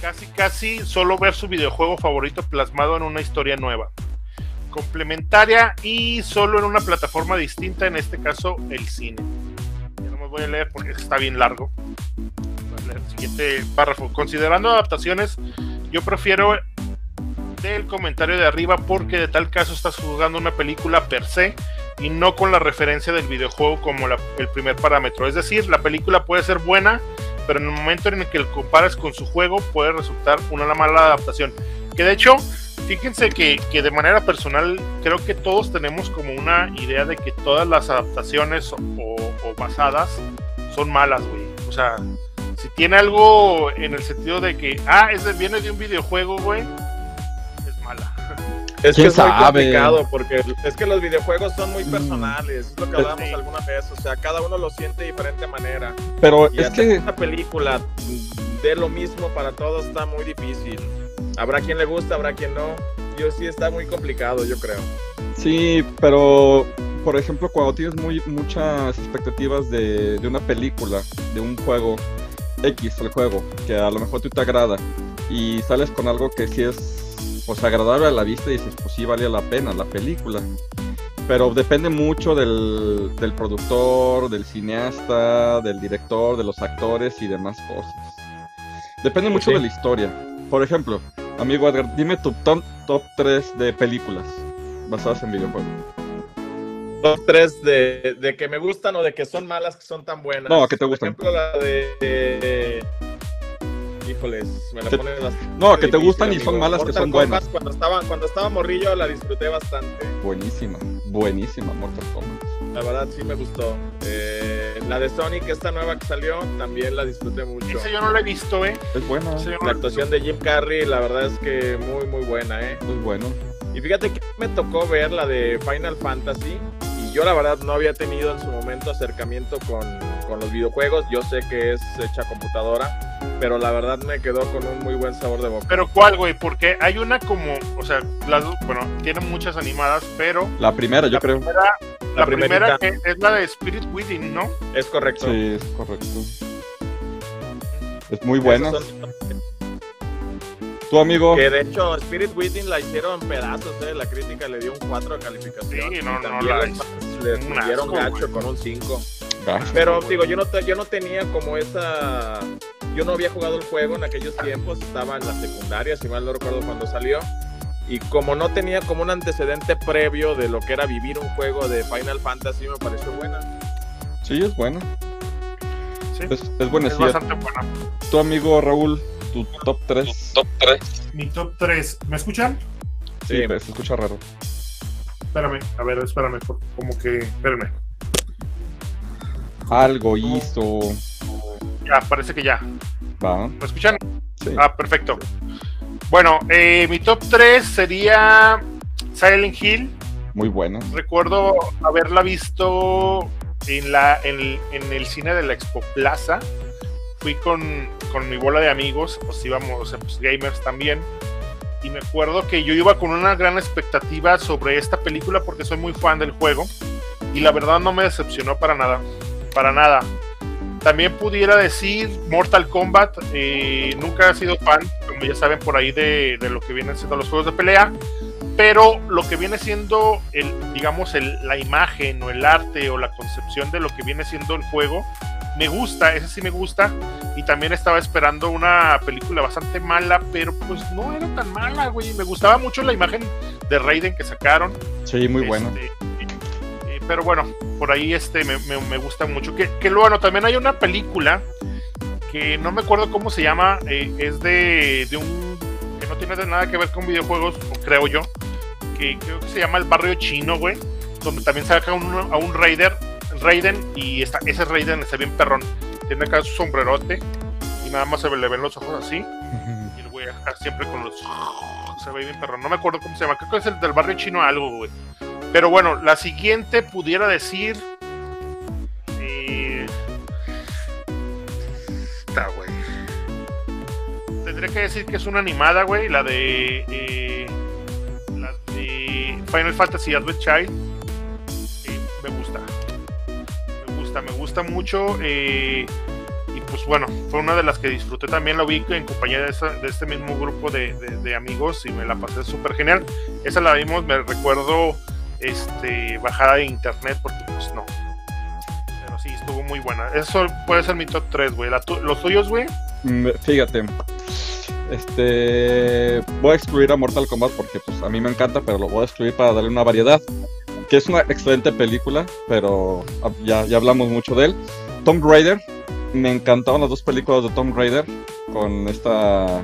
Casi, casi solo ver su videojuego favorito plasmado en una historia nueva. Complementaria y solo en una plataforma distinta, en este caso el cine. Ya no voy a leer porque está bien largo. Voy a leer el siguiente párrafo. Considerando adaptaciones, yo prefiero del comentario de arriba porque de tal caso estás juzgando una película per se y no con la referencia del videojuego como el primer parámetro. Es decir, la película puede ser buena, pero en el momento en el que lo comparas con su juego puede resultar una mala adaptación. Que de hecho, fíjense que, que de manera personal creo que todos tenemos como una idea de que todas las adaptaciones o, o basadas son malas, güey. O sea, si tiene algo en el sentido de que, ah, es de- viene de un videojuego, güey. Es que ¿Quién es muy sabe? complicado porque es que los videojuegos son muy personales, es lo que Sí. hablamos alguna vez, o sea, cada uno lo siente de diferente manera. Pero Y es que una película de lo mismo para todos está muy difícil. Habrá quien le gusta, habrá quien no. Yo sí está muy complicado, yo creo. Sí, pero por ejemplo, cuando tienes muy, muchas expectativas de, de una película, de un juego X, el juego, que a lo mejor tú te agrada, y sales con algo que sí es pues agradable a la vista y dices, pues sí vale la pena la película. Pero depende mucho del, del productor, del cineasta, del director, de los actores y demás cosas. Depende mucho sí. de la historia. Por ejemplo, amigo Edgar, dime tu top, top 3 de películas basadas en videojuegos. Top 3 de, de que me gustan o de que son malas, que son tan buenas. No, que te gustan. Por ejemplo, la de... de- híjoles, me la Que- ponen bastante No, que te difícil, gustan y son amigo. malas que Mortal son Kombat, buenas. Cuando estaba, cuando estaba morrillo la disfruté bastante. Buenísima, buenísima Mortal Kombat. La verdad sí me gustó. Eh, la de Sonic, esta nueva que salió, también la disfruté mucho. Ese yo no lo he visto, ¿eh? Es buena, no La actuación de Jim Carrey, la verdad es que muy, muy buena, ¿eh? es bueno. Y fíjate que me tocó ver la de Final Fantasy y yo la verdad no había tenido en su momento acercamiento con, con los videojuegos. Yo sé que es hecha computadora, pero la verdad me quedó con un muy buen sabor de boca. Pero ¿cuál, güey? Porque hay una como, o sea, las dos, bueno, tienen muchas animadas, pero La primera, yo la creo. primera, la, La primera que es la de Spirit Within, ¿no? Es correcto. Sí, es correcto. Es muy buena. Tu amigo, que de hecho Spirit Within la hicieron pedazos, ¿eh? La crítica le dio un 4 de calificación. Sí, no, y no, también la- le gacho con un 5. Gacho. Pero digo, yo no, yo no tenía como esa. Yo no había jugado el juego en aquellos tiempos, estaba en la secundaria, si mal no recuerdo cuando salió. Y como no tenía como un antecedente previo de lo que era vivir un juego de Final Fantasy, me pareció buena. Sí, es buena. Sí. Es, es Es buena. bastante buena. Tu amigo Raúl, tu top 3. Top 3. Mi top 3. ¿Me escuchan? Sí, Sí. pero se escucha raro. Espérame, a ver, espérame, por- como que. Espérame. Algo hizo. Ya, parece que ya. Va. ¿Me escuchan? Sí. Ah, perfecto. Bueno, eh, mi top 3 sería Silent Hill. Muy buena. Recuerdo haberla visto en, la, en, en el cine de la Expo Plaza. Fui con, con mi bola de amigos, pues íbamos, o sea, pues, gamers también. Y me acuerdo que yo iba con una gran expectativa sobre esta película porque soy muy fan del juego. Y la verdad no me decepcionó para nada. Para nada. También pudiera decir Mortal Kombat. eh, nunca he sido fan, como ya saben por ahí, de, de lo que vienen siendo los juegos de pelea pero lo que viene siendo el digamos el, la imagen o el arte o la concepción de lo que viene siendo el juego me gusta ese sí me gusta y también estaba esperando una película bastante mala pero pues no era tan mala güey me gustaba mucho la imagen de Raiden que sacaron Sí, muy este, eh, pero bueno por ahí este me, me- gusta mucho que, que bueno también hay una película que no me acuerdo cómo se llama eh, es de, de un que no tiene nada que ver con videojuegos creo yo que creo que se llama el barrio chino güey donde también saca un, a un Raider Raiden y está, ese Raiden está bien perrón tiene acá su sombrerote y nada más se le ven los ojos así y el güey acá siempre con los. Se ve bien perro. No me acuerdo cómo se llama. Creo que es el del barrio chino algo, güey. Pero bueno, la siguiente pudiera decir. Eh... Está, güey. Tendría que decir que es una animada, güey. La de. eh, La de Final Fantasy Advent Child. Me gusta. Me gusta, me gusta mucho. Eh, y pues bueno, fue una de las que disfruté también, lo vi en compañía de, este mismo grupo de- de amigos y me la pasé súper genial. Esa la vimos, me recuerdo, este, bajada de internet porque pues no. Pero sí, estuvo muy buena. Eso puede ser mi top 3, güey. ¿Los tuyos, güey? Mm, Fíjate, este voy a excluir a Mortal Kombat porque pues a mí me encanta, pero lo voy a excluir para darle una variedad. Que es una excelente película, pero ah, ya, ya hablamos mucho de él. Tomb Raider, me encantaban las dos películas de Tomb Raider con esta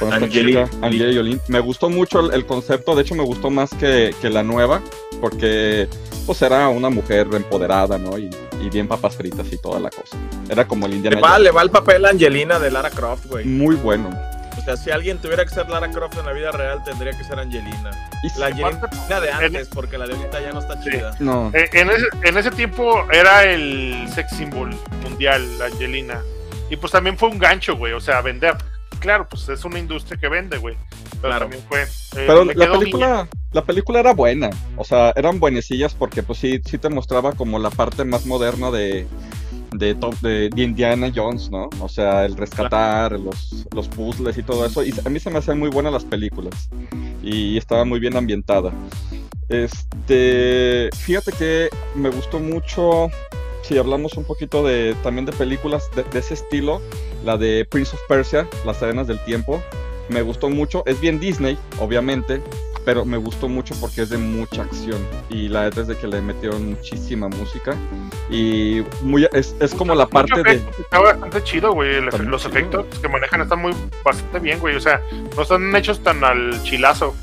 con esta Angelina chica, Jolie. Me gustó mucho el, el concepto, de hecho me gustó más que, que la nueva, porque pues era una mujer empoderada, ¿no? Y, y bien papas fritas y toda la cosa. Era como el Le Indiana va, le va el papel a Angelina de Lara Croft, güey. Muy bueno. O sea, si alguien tuviera que ser Lara Croft en la vida real, tendría que ser Angelina. Y La Angelina de antes, porque la de ahorita ya no está Sí. chida. No. Eh, en, ese, en ese tiempo era el sex symbol mundial, la Angelina. Y pues también fue un gancho, güey. O sea, vender. Claro, pues es una industria que vende, güey. Pero Claro. también fue. eh, Pero la película, la película era buena, o sea, eran buenecillas porque pues sí, sí te mostraba como la parte más moderna de, de, to- de, de Indiana Jones, ¿no? O sea, el rescatar, los, los puzzles y todo eso. Y a mí se me hacían muy buenas las películas y estaba muy bien ambientada. Este, fíjate que me gustó mucho, si hablamos un poquito de también de películas de, de ese estilo, la de Prince of Persia, Las Arenas del Tiempo, me gustó mucho. Es bien Disney, obviamente, pero me gustó mucho porque es de mucha acción. Y la neta es de que le metieron muchísima música. Y muy, es, es como la parte de. Está bastante chido, güey. Los chido. efectos que manejan están muy bastante bien, güey. O sea, no están hechos tan al chilazo.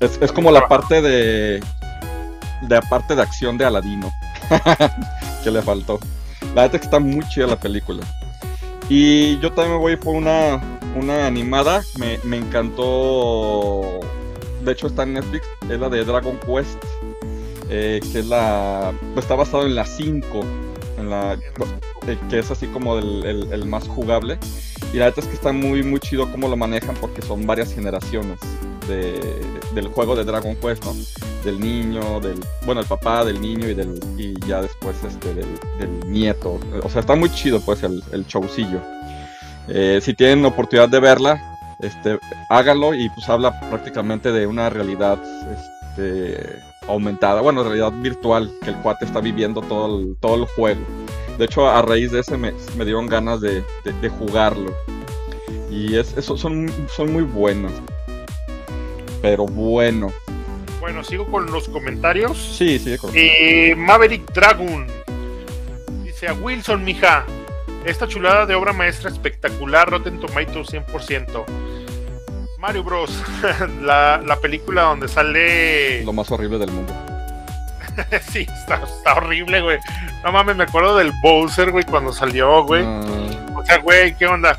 Es, es como la parte de. De la parte de acción de Aladino. que le faltó. La neta que está muy chida la película. Y yo también me voy por una, una animada. Me, me encantó. De hecho, está en Netflix. Es la de Dragon Quest. eh, que es la. está basado en la 5. En la. eh, que es así como el, el- el más jugable. Y la neta es que está muy, muy chido cómo lo manejan porque son varias generaciones de- del juego de Dragon Quest, ¿no? Del niño, del, bueno, el papá, del niño y del y ya después este del, del nieto. O sea, está muy chido pues el, el showcillo. Eh, si tienen oportunidad de verla, este, háganlo y pues habla prácticamente de una realidad este, aumentada, bueno, realidad virtual que el cuate está viviendo todo el, todo el juego. De hecho, a raíz de ese me, me dieron ganas de, jugarlo. Y es, son, son muy buenos. Pero bueno. Bueno, sigo con los comentarios. Sí, sí, con- Eh, Maverick Dragon dice a Wilson, mija. Esta chulada de obra maestra espectacular, Rotten Tomatoes 100%. Mario Bros. la, la película donde sale. lo más horrible del mundo. sí, está, está horrible, güey. No mames, me acuerdo del Bowser, güey, cuando salió, güey. Ah, O sea, güey, ¿qué onda?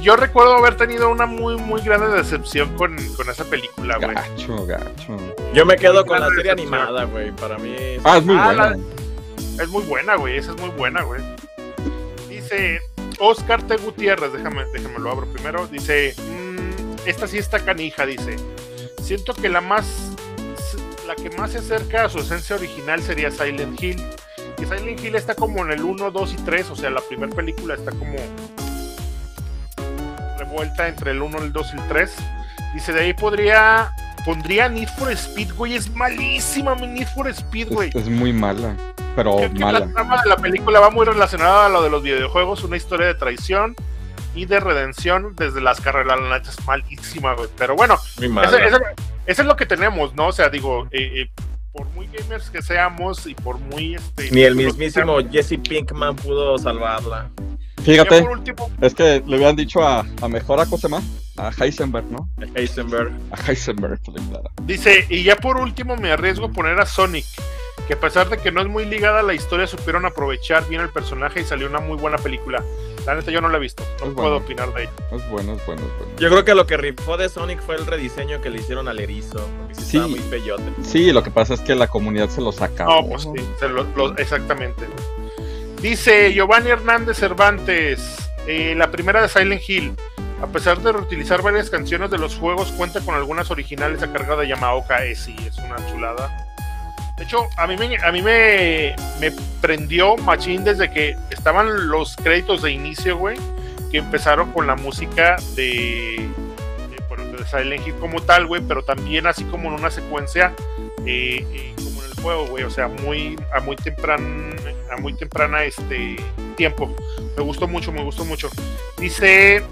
Yo recuerdo haber tenido una muy, muy grande decepción con, con esa película, güey. gacho, gacho. Yo me quedo con la serie decepción. animada, güey. Para mí. es- Ah, es muy Ah, buena. Es muy buena, güey. Esa es muy buena, güey. Dice Oscar T. Gutiérrez, déjame, déjame lo abro primero. Dice, "Mm, esta sí está canija, dice. Siento que la más, la que más se acerca a su esencia original sería Silent Hill. Que Silent Hill está como en el 1, 2 y 3, o sea, la primera película está como revuelta entre el 1, el 2 y el 3. Dice, de ahí podría, pondría Need for Speed, güey. Es malísima mi Need for Speed, güey. Es, es muy mala. Pero Creo que mala. la trama de la película va muy relacionada a lo de los videojuegos, una historia de traición y de redención desde las carreras. La es malísima, güey. Pero bueno, ese es lo que tenemos, ¿no? O sea, digo, eh, eh, por muy gamers que seamos y por muy... Este, Ni el mismísimo Jesse Pinkman pudo salvarla. Fíjate, por último, es que le habían dicho a, a mejor a cosa más, a Heisenberg, ¿no? Heisenberg. A Heisenberg, claro. dice, y ya por último me arriesgo a poner a Sonic, que a pesar de que no es muy ligada a la historia, supieron aprovechar bien el personaje y salió una muy buena película. La neta yo no la he visto, no Es puedo bueno. opinar de ella. Es bueno, es bueno, es bueno. Yo creo que lo que rifó de Sonic fue el rediseño que le hicieron al erizo. Porque sí, estaba muy peyote. Sí, lo que pasa es que la comunidad se lo saca. No, pues sí, se lo- lo- exactamente. Dice Giovanni Hernández Cervantes, eh, la primera de Silent Hill. A pesar de reutilizar varias canciones de los juegos, cuenta con algunas originales a cargo de Yamaoka. Sí, es una chulada. De hecho, a mí, me, a mí me, prendió Machín desde que estaban los créditos de inicio, güey, que empezaron con la música de, Silent Hill como tal, güey, pero también así como en una secuencia, eh, eh, como en juego, güey. O sea, muy a muy temprana, a muy temprana este tiempo. Me gustó mucho, me gustó mucho. Dice,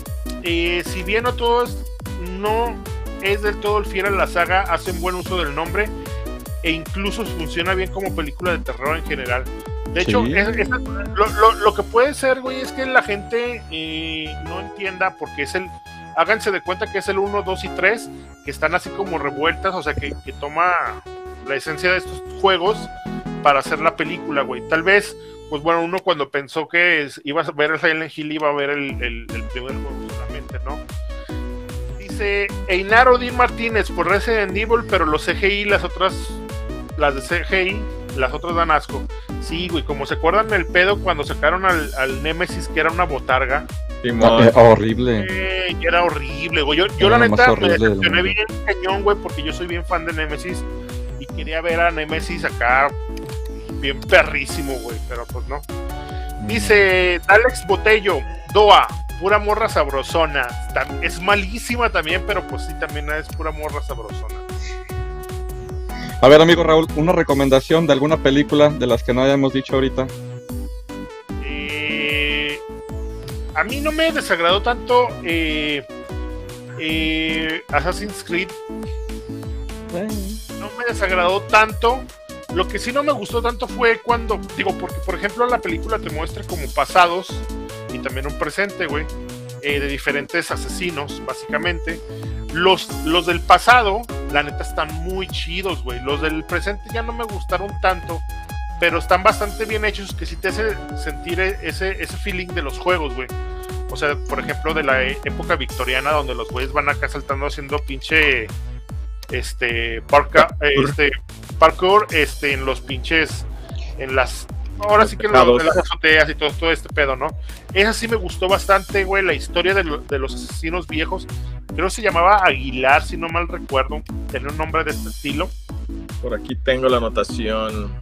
eh, si bien no todos no es del todo el fiel a la saga, hacen buen uso del nombre e incluso funciona bien como película de terror en general. De hecho, Sí. es- es- lo, lo- lo que puede ser, güey, es que la gente eh, no entienda porque es el... Háganse de cuenta que es el 1, 2 y 3, que están así como revueltas, o sea, que, que toma la esencia de estos juegos para hacer la película, güey. Tal vez, pues bueno, uno cuando pensó que es- iba a ver el Silent Hill iba a ver el, el- el primer juego solamente, ¿no? Dice Einar Odín Martínez por Resident Evil, pero los CGI, las otras, las de CGI, las otras dan asco. Sí, güey, como se acuerdan el pedo cuando sacaron al, al Nemesis que era una botarga. Simón. Eh, horrible. Eh, era horrible, güey. Yo, la neta me decepcioné bien cañón, güey, porque yo soy bien fan de Nemesis quería ver a Nemesis acá bien perrísimo, güey, pero pues no. Dice Alex Botello, Doa, pura morra sabrosona. Es malísima también, pero pues sí, también es pura morra sabrosona. A ver, amigo Raúl, una recomendación de alguna película de las que no hayamos dicho ahorita. Eh, a mí no me desagradó tanto eh, eh, Assassin's Creed desagradó tanto. Lo que sí no me gustó tanto fue cuando, digo, porque por ejemplo la película te muestra como pasados y también un presente, güey, eh, de diferentes asesinos, básicamente. Los, los del pasado, la neta, están muy chidos, güey. Los del presente ya no me gustaron tanto, pero están bastante bien hechos que sí te hace sentir e- ese, ese feeling de los juegos, güey. O sea, por ejemplo, de la e- época victoriana, donde los güeyes van acá saltando haciendo pinche este parca, eh, este parkour este en los pinches en las ahora sí que en, las azoteas y todo, todo este pedo, ¿no? Esa sí me gustó bastante, güey, la historia de, lo- de los asesinos viejos. Creo que se llamaba Aguilar, si no mal recuerdo. Tenía un nombre de este estilo. Por aquí tengo la anotación.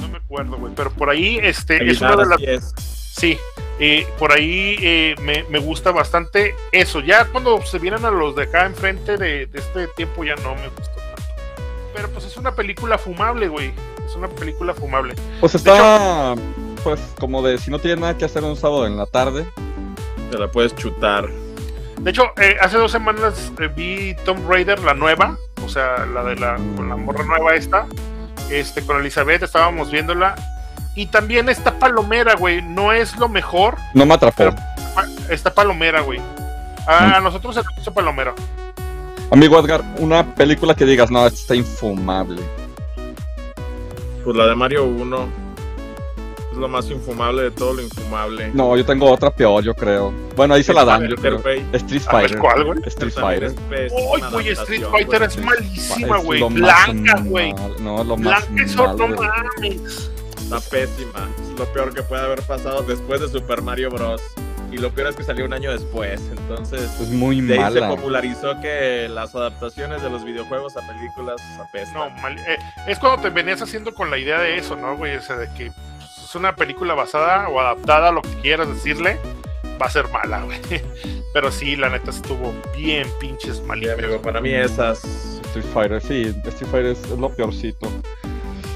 No me acuerdo, güey. Pero por ahí, este, es una de las. Sí, eh, por ahí eh, me, me gusta bastante eso. Ya cuando se vienen a los de acá enfrente de, de este tiempo ya no me gustó tanto. Pero pues es una película fumable, güey. Es una película fumable. Pues está, pues, como de si no tienes nada que hacer un sábado en la tarde. Te la puedes chutar. De hecho, eh, hace dos semanas eh, vi Tomb Raider, la nueva. O sea, la de la, con la morra nueva esta. Este, con Elizabeth estábamos viéndola. Y también esta palomera, güey. No es lo mejor. No me atrapó. Pero- Esta palomera, güey. A nosotros se nos hizo palomera. Amigo Edgar, una película que digas, no, esta está infumable. Pues la de Mario 1 es lo más infumable de todo lo infumable. No, yo tengo otra peor, yo creo. Bueno, ahí se la dan. Street Fighter. ¿cuál, güey? Street Fighter. Uy, güey, Street Fighter es malísima, güey. Blanca, güey. No, es lo más Blanca eso, no mames. Está pésima. Es lo peor que puede haber pasado después de Super Mario Bros. Y lo peor es que salió un año después. Entonces, Es muy de ahí se popularizó que las adaptaciones de los videojuegos a películas apestan. No, mal- eh, es cuando te venías haciendo con la idea de eso, ¿no, güey? O sea, de que pues, es una película basada o adaptada a lo que quieras decirle, va a ser mala, güey. Pero sí, la neta estuvo bien pinches Sí, amigo, para mí esas. Street Fighter, sí, Street Fighter es lo peorcito.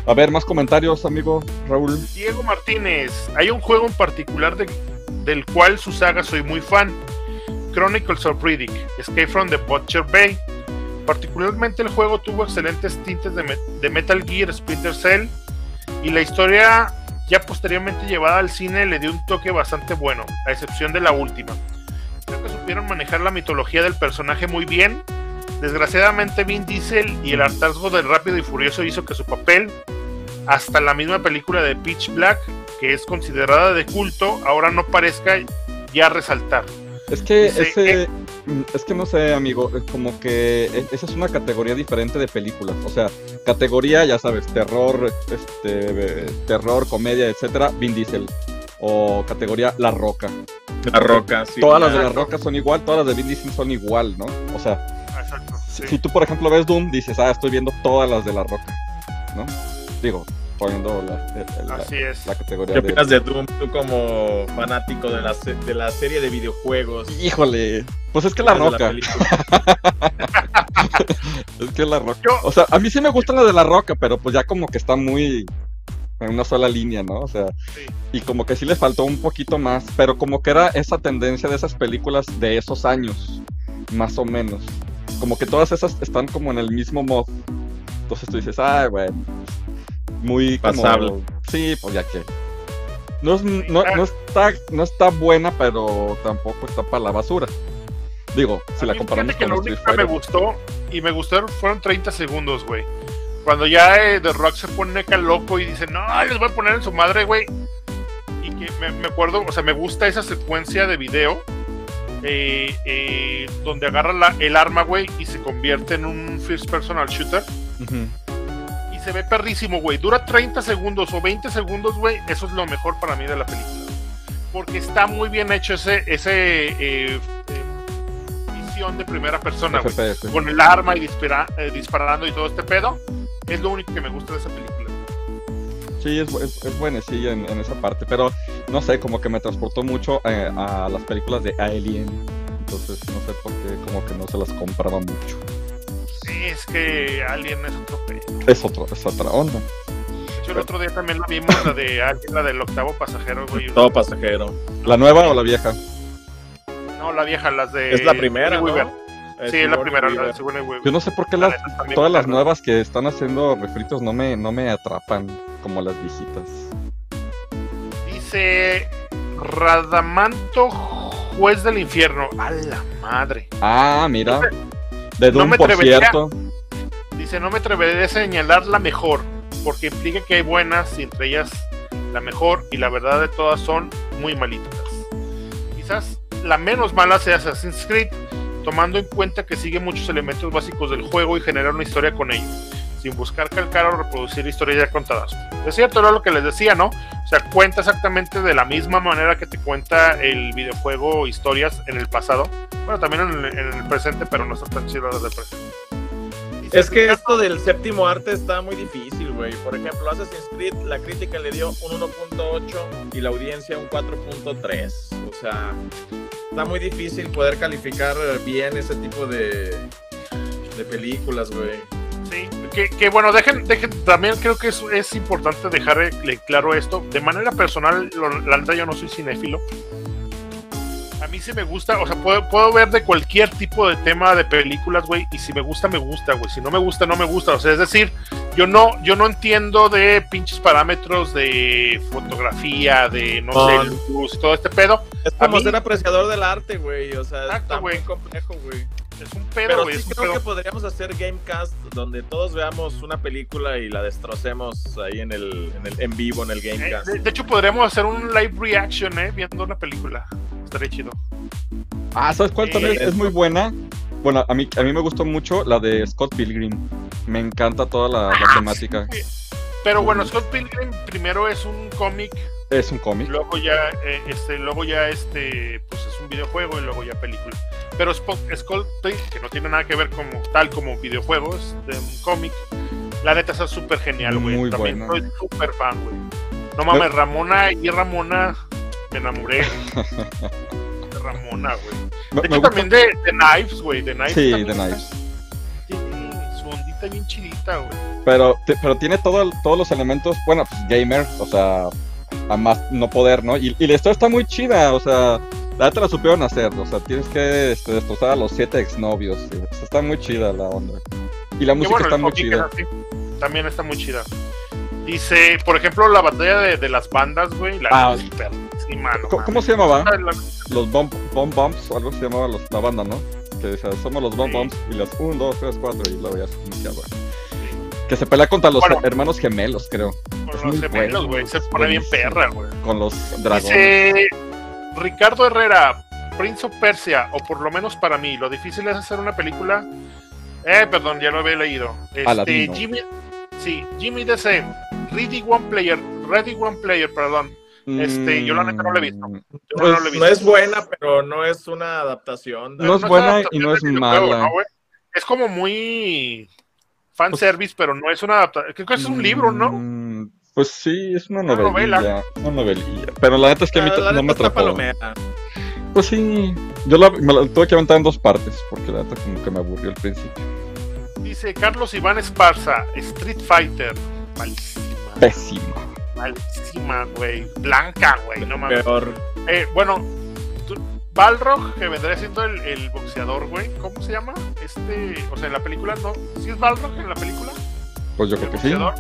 A ver, más comentarios, amigo Raúl. Diego Martínez, hay un juego en particular de- del cual su saga soy muy fan. Chronicles of Riddick, Escape from the Butcher Bay. Particularmente el juego tuvo excelentes tintes de, de Metal Gear Splinter Cell y la historia ya posteriormente llevada al cine le dio un toque bastante bueno, a excepción de la última. Creo que supieron manejar la mitología del personaje muy bien. Desgraciadamente Vin Diesel y el hartazgo del Rápido y Furioso hizo que su papel hasta la misma película de Pitch Black, que es considerada de culto, ahora no parezca ya resaltar. Es que Dice, ese. mm, Es que no sé, amigo. Es como que e- esa es una categoría diferente de películas. O sea, categoría, ya sabes, terror, este, eh, terror, comedia, etcétera, Vin Diesel. O categoría La Roca. La roca, sí. todas las de La. Roca son igual, todas las de Vin Diesel son igual, ¿no? O sea, Exacto. si, sí. si tú, por ejemplo, ves Doom, dices, ah, estoy viendo todas las de La Roca, ¿no? Digo, poniendo la, la- Así es. la categoría ¿Qué de... opinas de Doom tú como fanático de la, se- de la serie de videojuegos? Híjole, pues es que La Roca. es que la roca. Yo- O sea, a mí sí me gusta la de la roca, pero pues ya como que está muy en una sola línea, ¿no? O sea, Sí. y como que sí le faltó un poquito más, pero como que era esa tendencia de esas películas de esos años, más o menos. Como que todas esas están como en el mismo mod. Entonces tú dices, ay, bueno, muy como... Pasable. Sí, pues ya que... No, es- no, no está, no está buena, pero tampoco está para la basura. Digo, si A la comparamos con lo Street me gustó y me gustaron fueron 30 segundos, güey. Cuando ya eh, The Rock se pone acá loco y dice, no, les voy a poner en su madre, güey. Y que me, me acuerdo, o sea, me gusta esa secuencia de video eh, eh, donde agarra la- el arma, güey, y se convierte en un first personal shooter. Y se ve perrísimo, güey. Dura 30 segundos o 20 segundos, güey. Eso es lo mejor para mí de la película. Porque está muy bien hecho ese, ese eh, eh, visión de primera persona, güey. Con el arma y dispara- eh, disparando y todo este pedo. Es lo único que me gusta de esa película. Sí, es, es, es buenecilla en, en esa parte, pero no sé, como que me transportó mucho eh, a las películas de Alien. Entonces, no sé por qué, como que no se las compraba mucho. Sí, es que Alien es otro pedo. Es, otro, es otra onda. Hecho, el otro día también la vimos, la de Alien, la del octavo pasajero, güey. Todo pasajero. ¿La nueva o la vieja? No, la vieja, las de. Es la primera, ¿no? Sí, es la primera, la Weaver. de Sigourney Weaver. Yo no sé por qué La las, todas las nuevas que están haciendo refritos no me, no me atrapan como las viejitas. Dice Radamanto, juez del infierno. A la madre. Ah, mira. De no Doom, me por atrevería- cierto. Dice, no me atreveré a señalar la mejor, porque implica que hay buenas y entre ellas la mejor y la verdad de todas son muy malitas. Quizás la menos mala sea Assassin's Creed, tomando en cuenta que sigue muchos elementos básicos del juego y genera una historia con ello, sin buscar calcar o reproducir historias ya contadas. Es cierto, era lo que les decía, ¿no? O sea, cuenta exactamente de la misma manera que te cuenta el videojuego historias en el pasado. Bueno, también en el, en el presente, pero no son tan chidas del presente. Es que esto del séptimo arte está muy difícil, güey. Por ejemplo, Assassin's Creed, la crítica le dio un 1.8 y la audiencia un 4.3. O sea, está muy difícil poder calificar bien ese tipo de, de películas, güey. Sí, que, que bueno, dejen, dejen, también creo que es, es importante dejarle claro esto. De manera personal, lo- la neta yo no soy cinéfilo. A mí sí me gusta, o sea, puedo, puedo ver de cualquier tipo de tema de películas, güey, y si me gusta, me gusta, güey. Si no me gusta, no me gusta. O sea, es decir, yo no, yo no entiendo de pinches parámetros de fotografía, de no No. sé, luz, todo este pedo. Es como mí- ser apreciador del arte, güey. O sea, Exacto, está muy complejo, güey. Es un pedo, Pero sí creo pedo. que podríamos hacer Gamecast donde todos veamos una película y la destrocemos ahí en el, en, el, en vivo en el Eh, Gamecast. de, de hecho, podríamos hacer un live reaction, ¿eh? Viendo una película. Estaría chido. Ah, ¿sabes cuál también Eh, es muy buena? Bueno, a mí, a mí me gustó mucho la de Scott Pilgrim. Me encanta toda la, la Ah, temática. Pero bueno, Scott Pilgrim primero es un cómic, Es un cómic. luego ya, eh, este, luego ya este, pues es un videojuego y luego ya película. Pero Scott Pilgrim, que no tiene nada que ver como tal como videojuegos, de un cómic, la neta está súper genial, güey. Muy También buena. soy súper fan, güey. No mames, Ramona y Ramona, me enamoré de Ramona, güey. De hecho, también de, de Knives, güey. De Knives Sí, de Knives. Tiene su ondita bien chidita, güey. Pero, te- pero tiene todo, todos los elementos, bueno, pues gamer, o sea, a más no poder, ¿no? Y, y la historia está muy chida, o sea, la neta la supieron hacer, o sea, tienes que este, destrozar a los siete exnovios, está muy chida la onda. Y la música bueno, está muy chida. así. También está muy chida. Dice, por ejemplo, la batalla de, de las bandas, güey. La Ah. es perrísima, no ¿Cómo, se llamaba? La- Los Bomb, bomb Bombs, o algo se llamaba los- la banda, ¿no? Que decía, somos los Bomb Sí. Bombs, y las 1, 2, 3, 4, y luego ya se iniciaba. Que se pelea contra los Bueno. hermanos gemelos, creo, Con es los gemelos, güey. Se pone bien perra, güey. con los dragones. Dice Ricardo Herrera, Prince of Persia, o por lo menos para mí, lo difícil es hacer una película. Eh, perdón, ya lo había leído. Este. Jimmy, sí, Jimmy DC, Ready One Player, Ready One Player, perdón. este, yo la neta no la he visto. Yo Pues, no lo he no es buena, pero no es una adaptación. No es buena y no es mala. ¿no, es como muy fanservice, pero no es una adaptación. Creo que es un libro, ¿no? Mm, Pues sí, es una Una novelilla. novela. Una novelilla. Pero la neta es que a mí la no me atrapó. Pues sí, yo la, me la tuve que aventar en dos partes, porque la neta como que me aburrió al principio. Dice Carlos Iván Esparza, Street Fighter. Pésima. Malísima, güey. Blanca, güey. No mames. Peor. Eh, bueno, tú- Balrog, que vendría siendo el, el boxeador, güey. ¿Cómo se llama? Este. O sea, en la película, ¿no? ¿Sí es Balrog en la película? Pues yo ¿El creo que sí. boxeador?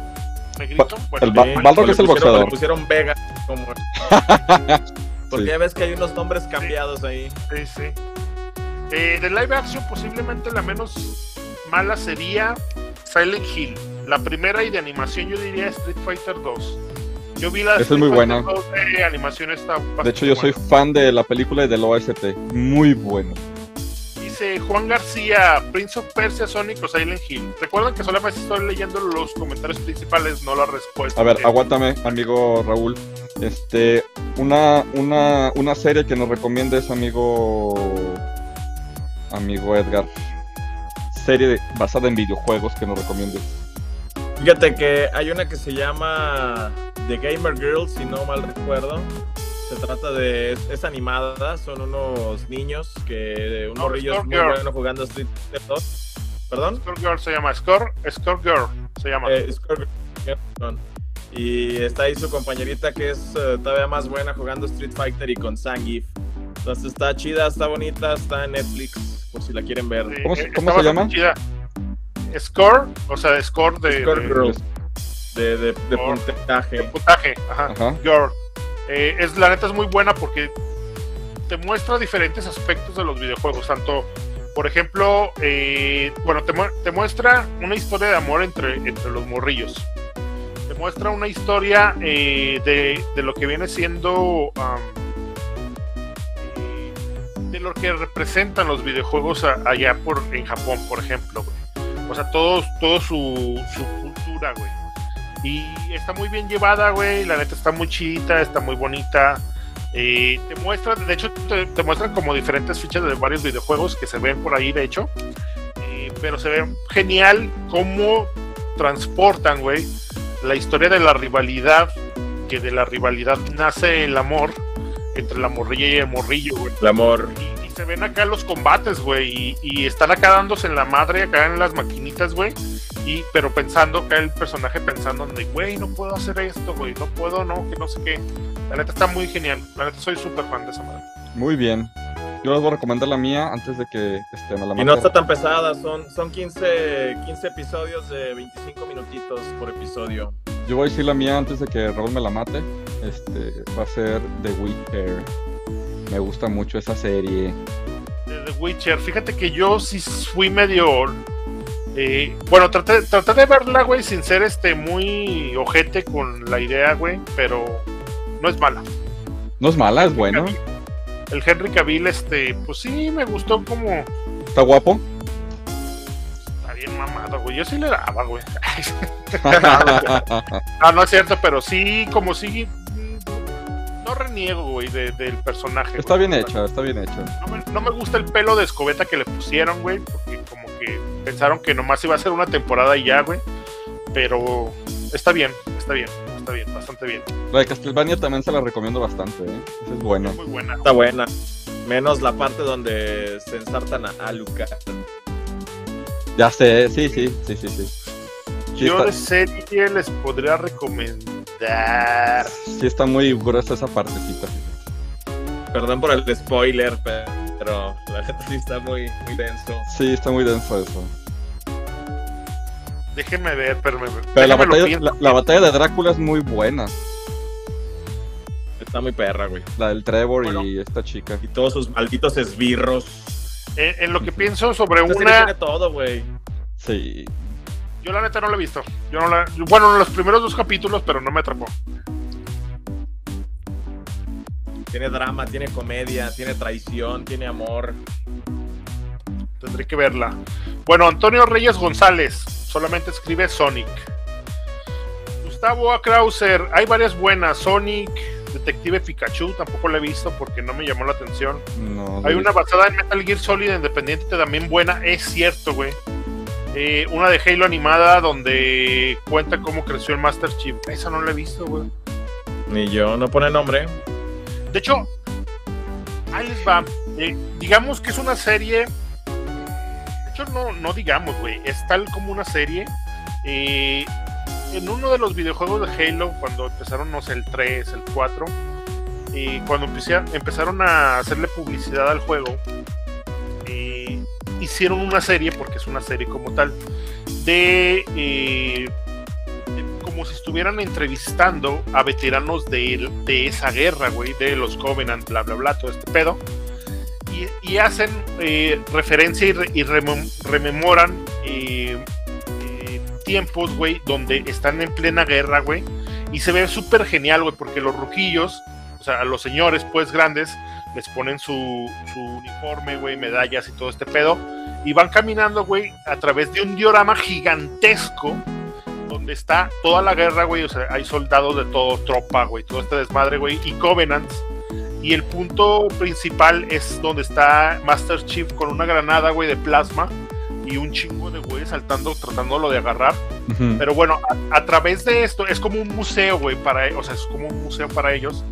¿Negrito? Bueno, el ba- Sí, Balrog le es el pusieron- Le boxeador. pusieron Vega como. Porque Sí. ya ves que hay unos nombres cambiados ahí. Sí, sí. Eh, de live action, posiblemente la menos mala sería Silent Hill. La primera y de animación, yo diría Street Fighter 2. Yo vi la Esa es muy buena. 2 de animación está De hecho, yo soy fan de la película y del OST. Muy bueno. Dice Juan García, Prince of Persia, Sonic o Silent Hill. Recuerden que solamente estoy leyendo los comentarios principales, no las respuestas. A ver, aguántame, amigo Raúl. Este, una, una, una serie que nos recomiendes, amigo, amigo Edgar. Serie de- basada en videojuegos que nos recomiendes. Fíjate que hay una que se llama The Gamer Girl, si no mal recuerdo. Se trata de. Es, es animada, son unos niños que. Un No, muy Girl. bueno jugando Street Fighter 2. ¿Perdón? Score Girl se llama Score, Score Girl se llama. Eh, Score Girl, perdón. Y está ahí su compañerita que es eh, todavía más buena jugando Street Fighter y con Zangief. Entonces está chida, está bonita, está en Netflix, por si la quieren ver. Sí, ¿Cómo se- eh, cómo se llama? chida. Score, o sea, de score de, Score de- Girl. De, de, de Score. puntaje. de puntaje. Ajá. Ajá. Girl. Eh, es, la neta es muy buena porque te muestra diferentes aspectos de los videojuegos. Tanto, por ejemplo, eh, bueno, te, mu- te muestra una historia de amor entre, entre los morrillos. Te muestra una historia eh, de, de lo que viene siendo. de lo que representan los videojuegos a- allá por, en Japón, por ejemplo, güey. O sea, todo, todo su, su cultura, güey. Y está muy bien llevada, güey. La neta está muy chidita, está muy bonita. Eh, te muestran, de hecho, te, te muestran como diferentes fichas de varios videojuegos que se ven por ahí, de hecho. Eh, pero se ve genial cómo transportan, güey, la historia de la rivalidad. Que de la rivalidad nace el amor entre la morrilla y el morrillo, güey. El amor. Y, se ven acá los combates, güey. Y, y están acá dándose en la madre, acá en las maquinitas, güey. Y, pero pensando, acá el personaje pensando de, güey, no puedo hacer esto, güey. No puedo, no, que no sé qué. La neta está muy genial. La neta soy súper fan de esa madre. Muy bien. Yo les voy a recomendar la mía antes de que este, me la Y maten. no está tan pesada, son, son 15, 15 episodios de 25 minutitos por episodio. Yo voy a decir la mía antes de que Raúl me la mate. Este, va a ser The Witcher. Me gusta mucho esa serie. De The Witcher. Fíjate que yo sí fui medio. eh, bueno, traté, traté de verla, güey, sin ser este muy ojete con la idea, güey. Pero no es mala. No es mala, es bueno. El Henry Cavill, este, pues sí, me gustó como. Está guapo. Está bien mamado, güey. Yo sí le daba, güey. Ah, no es cierto, pero sí, como sí. No reniego, güey, de- del personaje. está güey. bien hecho, está bien hecho. No me, no me gusta el pelo de escobeta que le pusieron, güey, porque como que pensaron que nomás iba a ser una temporada y ya, güey. Pero está bien, está bien, está bien, bastante bien. La de Castlevania también se la recomiendo bastante, ¿eh? Esa es buena. Es muy buena. Está buena. Menos la parte donde se ensartan a Alucard. Ya sé, sí, sí, sí, sí, sí. Sí Yo de está, serie les podría recomendar. sí está muy gruesa esa partecita. Perdón por el spoiler, pero la gente sí está muy, muy denso. Sí, está muy denso eso. Déjenme ver, pero, me, Pero la batalla, pienso. la, la batalla de Drácula es muy buena. Está muy perra, güey. La del Trevor Bueno. y esta chica. Y todos sus malditos esbirros. En, en lo que pienso sobre Esta una. tiene todo, güey. Sí. Yo la neta no la he visto. Yo no la, bueno, los primeros dos capítulos, pero no me atrapó. Tiene drama, tiene comedia, tiene traición, tiene amor. Tendré que verla. Bueno, Antonio Reyes González solamente escribe Sonic. Gustavo A. Krauser, hay varias buenas. Sonic, Detective Pikachu, tampoco la he visto porque no me llamó la atención. No, Hay una basada en Metal Gear Solid Independiente también buena, es cierto, güey. Eh, una de Halo animada donde cuenta cómo creció el Master Chief. Esa no la he visto, güey. Ni yo, no pone nombre. De hecho, Ahí les va. Eh, digamos que es una serie. De hecho, no, no digamos, güey. Es tal como una serie. Eh, en uno de los videojuegos de Halo, cuando empezaron, no sé, el 3, el 4, eh, cuando empezaron a hacerle publicidad al juego, hicieron una serie, porque es una serie como tal, de, eh, de como si estuvieran entrevistando a veteranos de, de esa guerra, güey, de los Covenant, bla, bla, bla, todo este pedo. Y, hacen eh, referencia y, re- y remem- rememoran eh, tiempos, güey, donde están en plena guerra, güey. Y se ve súper genial, güey, porque los ruquillos, o sea, los señores, pues grandes, les ponen su, su uniforme, güey, medallas y todo este pedo. Y van caminando, güey, a través de un diorama gigantesco donde está toda la guerra, güey. O sea, hay soldados de todo, tropa, güey, todo este desmadre, güey, y Covenants. Y el punto principal es donde está Master Chief con una granada, güey, de plasma y un chingo de güey saltando, tratándolo de agarrar. Ujú. Pero bueno, a, a través de esto es como un museo, güey, para, o sea, es como un museo para ellos.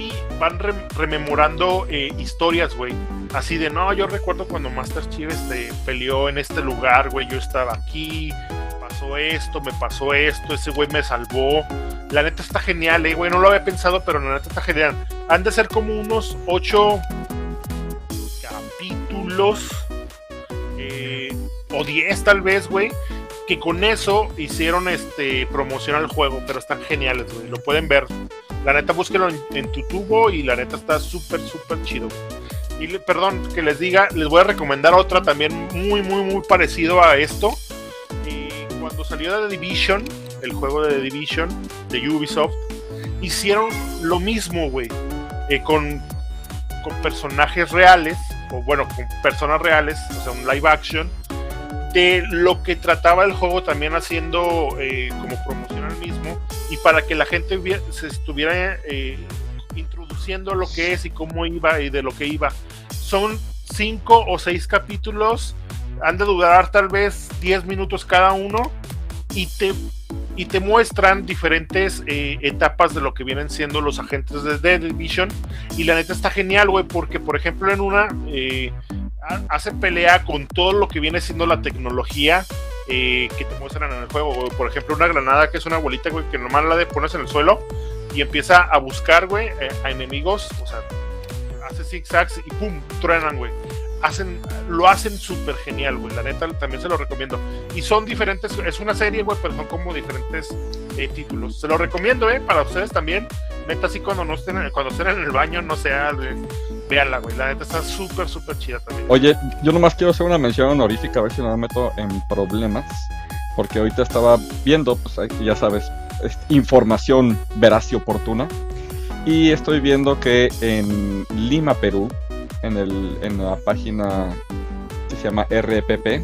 Y van rem- rememorando eh, historias, güey. Así de, no, yo recuerdo cuando Master Chief este, peleó en este lugar, güey, yo estaba aquí, pasó esto, me pasó esto, ese güey me salvó. La neta está genial, eh, güey, no lo había pensado, pero la neta está genial. Han de ser como unos ocho capítulos eh, o 10 tal vez, güey, que con eso hicieron este promoción al juego, pero están geniales, güey, lo pueden ver. La neta, búsquenlo en, tu tubo y la neta está súper, súper chido. Y le- perdón que les diga, les voy a recomendar otra también muy, muy, muy parecido a esto. Eh, cuando salió The Division, el juego de The Division de Ubisoft, hicieron lo mismo, güey, eh, con, con personajes reales, o bueno, con personas reales, o sea, un live action, de lo que trataba el juego también haciendo eh, como promoción al mismo, y para que la gente se estuviera eh, introduciendo lo que es y cómo iba y de lo que iba. Son cinco o seis capítulos, han de durar tal vez 10 minutos cada uno, y te y te muestran diferentes eh, etapas de lo que vienen siendo los agentes de The Division. Y la neta está genial, güey, porque por ejemplo en una eh, ha- hace pelea con todo lo que viene siendo la tecnología que te muestran en el juego. Por ejemplo, una granada que es una bolita, güey, que nomás la de pones en el suelo y empieza a buscar, güey, eh, a enemigos. O sea, hace zigzags y pum, truenan, güey. Hacen, lo hacen súper genial, güey. La neta también se lo recomiendo. Y son diferentes, es una serie, güey, pero son como diferentes eh, títulos. Se lo recomiendo, eh, para ustedes también. Neta, así cuando no estén, cuando estén en el baño, no sea, güey, véanla, güey. La neta está súper, súper chida también. Oye, yo nomás quiero hacer una mención honorífica, a ver si no me meto en problemas. Porque ahorita estaba viendo, pues ya sabes, es- información veraz y oportuna. Y estoy viendo que en Lima, Perú, en, el, en la página que se llama RPP,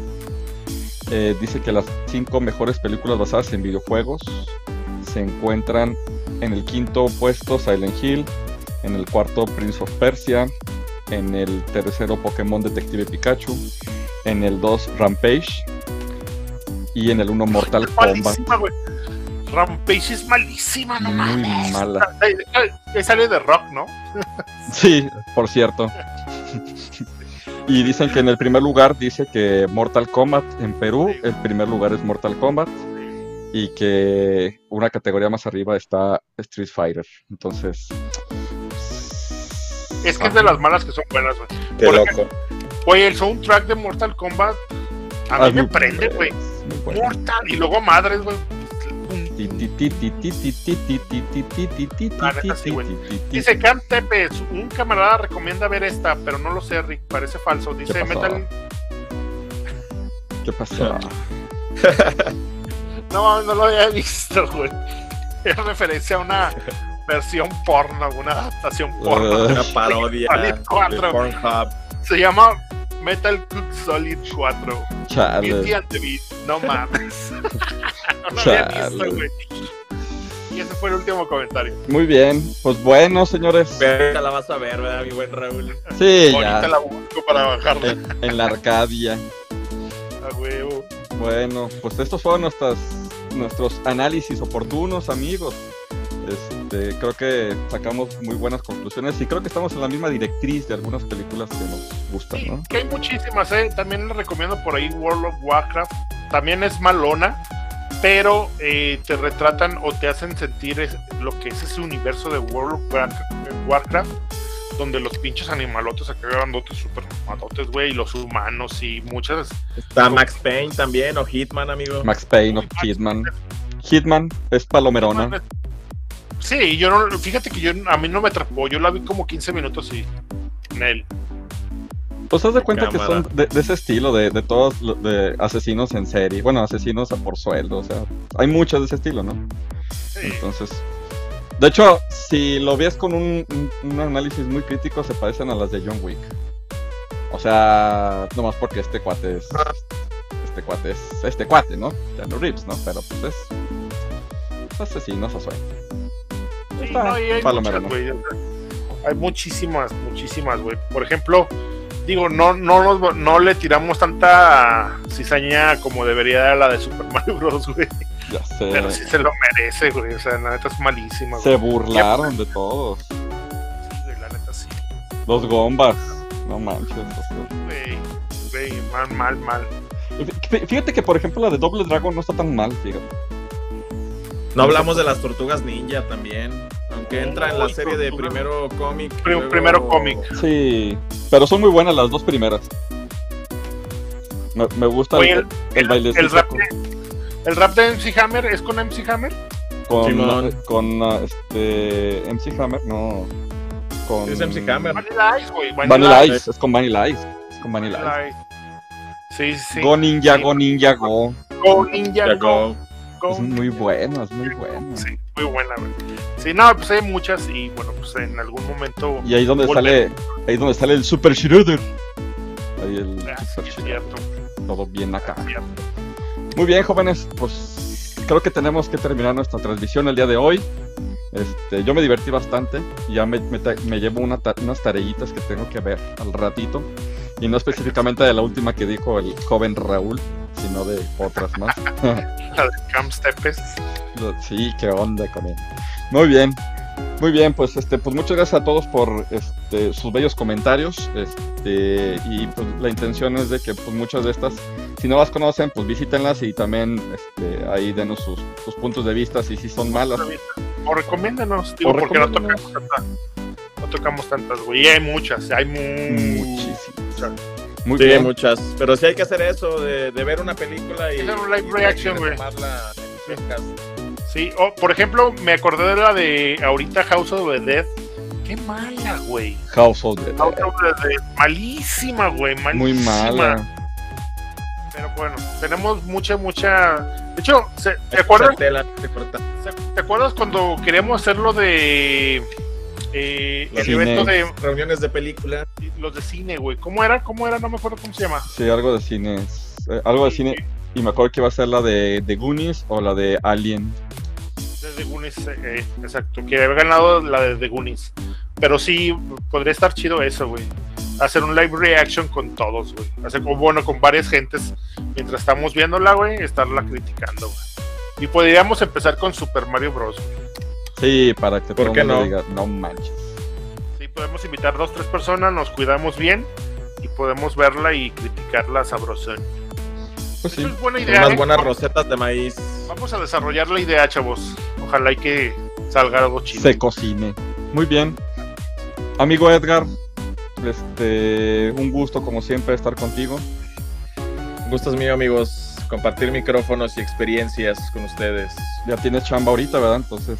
eh, dice que las cinco mejores películas basadas en videojuegos se encuentran en el quinto puesto Silent Hill, en el cuarto Prince of Persia, en el tercero Pokémon Detective Pikachu, en el 2 Rampage y en el 1 Mortal Es Kombat. Rampage es malísima, no Muy mames. mala. Sale de rock, ¿no? Sí, por cierto. Y dicen que en el primer lugar dice que Mortal Kombat en Perú, el primer lugar es Mortal Kombat y que una categoría más arriba está Street Fighter. Entonces, es que es de las malas que son buenas, güey. Qué Por loco. Ejemplo, güey, el soundtrack de Mortal Kombat a mí me prende, güey. Mortal. Y luego madres, güey. Dice Cam Tepes, un camarada recomienda ver esta, pero no lo sé, Rick, parece falso. Dice Metal. ¿Qué pasó? no, no lo había visto, güey. Es referencia a una versión porno, una adaptación porno. Uh, Una parodia Solid de 4. Pornhub. Se llama Metal Cook Solid 4. Beauty Chale. and the Beast. No mames. no lo había visto, güey. Y ese fue el último comentario. Muy bien, pues bueno, señores. Verga, la vas a ver, ¿verdad, mi buen Raúl? Sí, Ahorita ya. la busco para bajarla. En, en la Arcadia. A huevo. Bueno, pues estos fueron nuestras, nuestros análisis oportunos, amigos. Este, creo que sacamos muy buenas conclusiones y creo que estamos en la misma directriz de algunas películas que nos gustan, Sí, ¿no? que hay muchísimas, ¿eh? También les recomiendo por ahí World of Warcraft. También es malona, pero eh, te retratan o te hacen sentir es- lo que es ese universo de World of Warcraft, Warcraft, donde los pinches animalotes acá grandotes, super mamadotes, güey, y los humanos y muchas. Está Max Payne también, o Hitman, amigo. Max Payne o Hitman. Hitman es palomerona. Sí, yo no, fíjate que yo a mí no me atrapó, yo la vi como 15 minutos y en él. Pues haz de cuenta que son de, de ese estilo, de, de todos de asesinos en serie. Bueno, asesinos a por sueldo, o sea, hay muchos de ese estilo, ¿no? Sí. Entonces, de hecho, si lo ves con un, un- un análisis muy crítico, se parecen a las de John Wick. O sea, nomás porque este cuate es. Este cuate es. Este cuate, ¿no? Keanu Reeves, ¿no? Pero pues es. es asesinos a sueldo. Sí, Está no, y hay palomero, muchas, güey. Hay muchísimas, muchísimas, güey. Por ejemplo, digo, no, no, nos- no le tiramos tanta cizaña como debería a la de Super Mario Bros, güey. Ya sé. Pero sí se lo merece, güey. O sea, la neta es malísima, Se burlaron de todos. Sí, güey, la neta sí. Los gombas. No manches. Güey, güey, mal, mal, mal. Fí- Fíjate que, por ejemplo, la de Double Dragon no está tan mal, fíjate. No hablamos de las tortugas ninja también. Aunque entra en la serie de primero cómic. primero cómic. Sí, pero son muy buenas las dos primeras. Me, me gusta Oye, el, el bailecito El rap, de, el rap de MC Hammer es con MC Hammer. con, Simón. con, ah, este MC Hammer, no. Con Es MC Hammer. Vanilla Ice, güey. Vanilla Ice, es con Vanilla Ice. Es con Vanilla Ice. Vanilla Ice. Sí, sí. Go Ninja, Sí. Go Ninja, Go. Go Ninja, Go. go. Es muy bueno, es muy bueno. Sí, muy buena, güey. Sí, no, pues hay muchas y bueno, pues en algún momento. Y ahí donde Volver. sale, ahí donde sale el Super Shredder. Ahí el Ah, Super Shredder, todo bien acá. Muy bien, jóvenes, pues creo que tenemos que terminar nuestra transmisión el día de hoy. Este, yo me divertí bastante, ya me, me llevo una ta- unas tareitas que tengo que ver al ratito, y no específicamente de la última que dijo el joven Raúl, sino de otras más. La de Camp Stepes. sí, qué onda con él. Muy bien, muy bien, pues este, pues muchas gracias a todos por este, sus bellos comentarios, este, y pues la intención es de que pues muchas de estas, si no las conocen, pues visítenlas y también este, ahí denos sus, sus puntos de vista si sí son malas. O recomiéndanos, digo, O porque no tocamos tantas. No tocamos tantas, güey. Y hay muchas, hay mu- Muchísimas. Muy Sí, bien. muchas. Pero sí hay que hacer eso, de, de ver una película y. Hacer un live reaction, güey. tomarla en podcast. Sí, o por ejemplo, me acordé de la de ahorita House of the Dead. Qué mala, güey. House of the House Dead. of the Dead. Malísima, güey. Malísima. Muy mala. Pero bueno, tenemos mucha, mucha. De hecho, ¿se- ¿te acuerdas? usar tela, hay que cortar. ¿Se- ¿Te acuerdas cuando queríamos hacerlo de eh, el Cine. evento de Reuniones de película. los de cine, güey? ¿Cómo era? ¿Cómo era? No me acuerdo cómo se llama. Sí, algo de cine. eh, algo de cine. Y me acuerdo que iba a ser la de, de Goonies o la de Alien. De The Goonies, eh, exacto. Que había ganado la de The Goonies. Pero sí, podría estar chido eso, güey. Hacer un live reaction con todos, güey. Hacer bueno, con varias gentes. Mientras estamos viéndola, güey, estarla criticando, güey. Y podríamos empezar con Super Mario Bros. güey. Sí, para que ¿Por todo el mundo no? diga, no manches. Sí, podemos invitar dos, tres personas, nos cuidamos bien y podemos verla y criticarla sabrosón. Pues sí. Eso es buena idea. unas ¿eh? buenas rosetas de maíz. Vamos a desarrollar la idea, chavos. Ojalá y que salga algo chido. se cocine. Muy bien. Amigo Edgar, este, un gusto como siempre estar contigo. Gustos mío, amigos. Compartir micrófonos y experiencias con ustedes. Ya tienes chamba ahorita, ¿verdad? Entonces,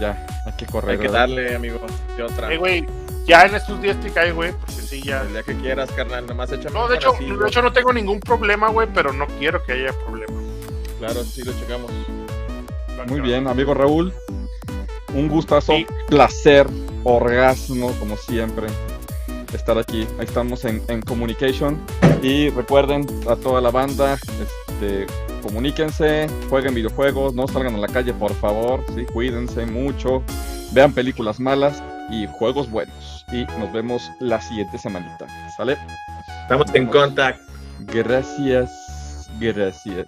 ya, hay que correr. Hay que ¿verdad? darle, amigo. ¿Qué otra? Eh, güey, ya en estos días te cae, güey, porque sí, ya. El día que quieras, carnal. Nomás échame No, de hecho, de hecho no tengo ningún problema, güey, pero no quiero que haya problema. Claro, sí lo checamos. Muy bien, amigo Raúl. Un gustazo, Sí. placer, orgasmo, como siempre, estar aquí. Ahí estamos en, en Communication. Y recuerden a toda la banda, este, comuníquense, jueguen videojuegos, no salgan a la calle, por favor. ¿sí? Cuídense mucho, vean películas malas y juegos buenos. Y nos vemos la siguiente semanita. ¿Sale? Estamos en contact. Gracias, gracias.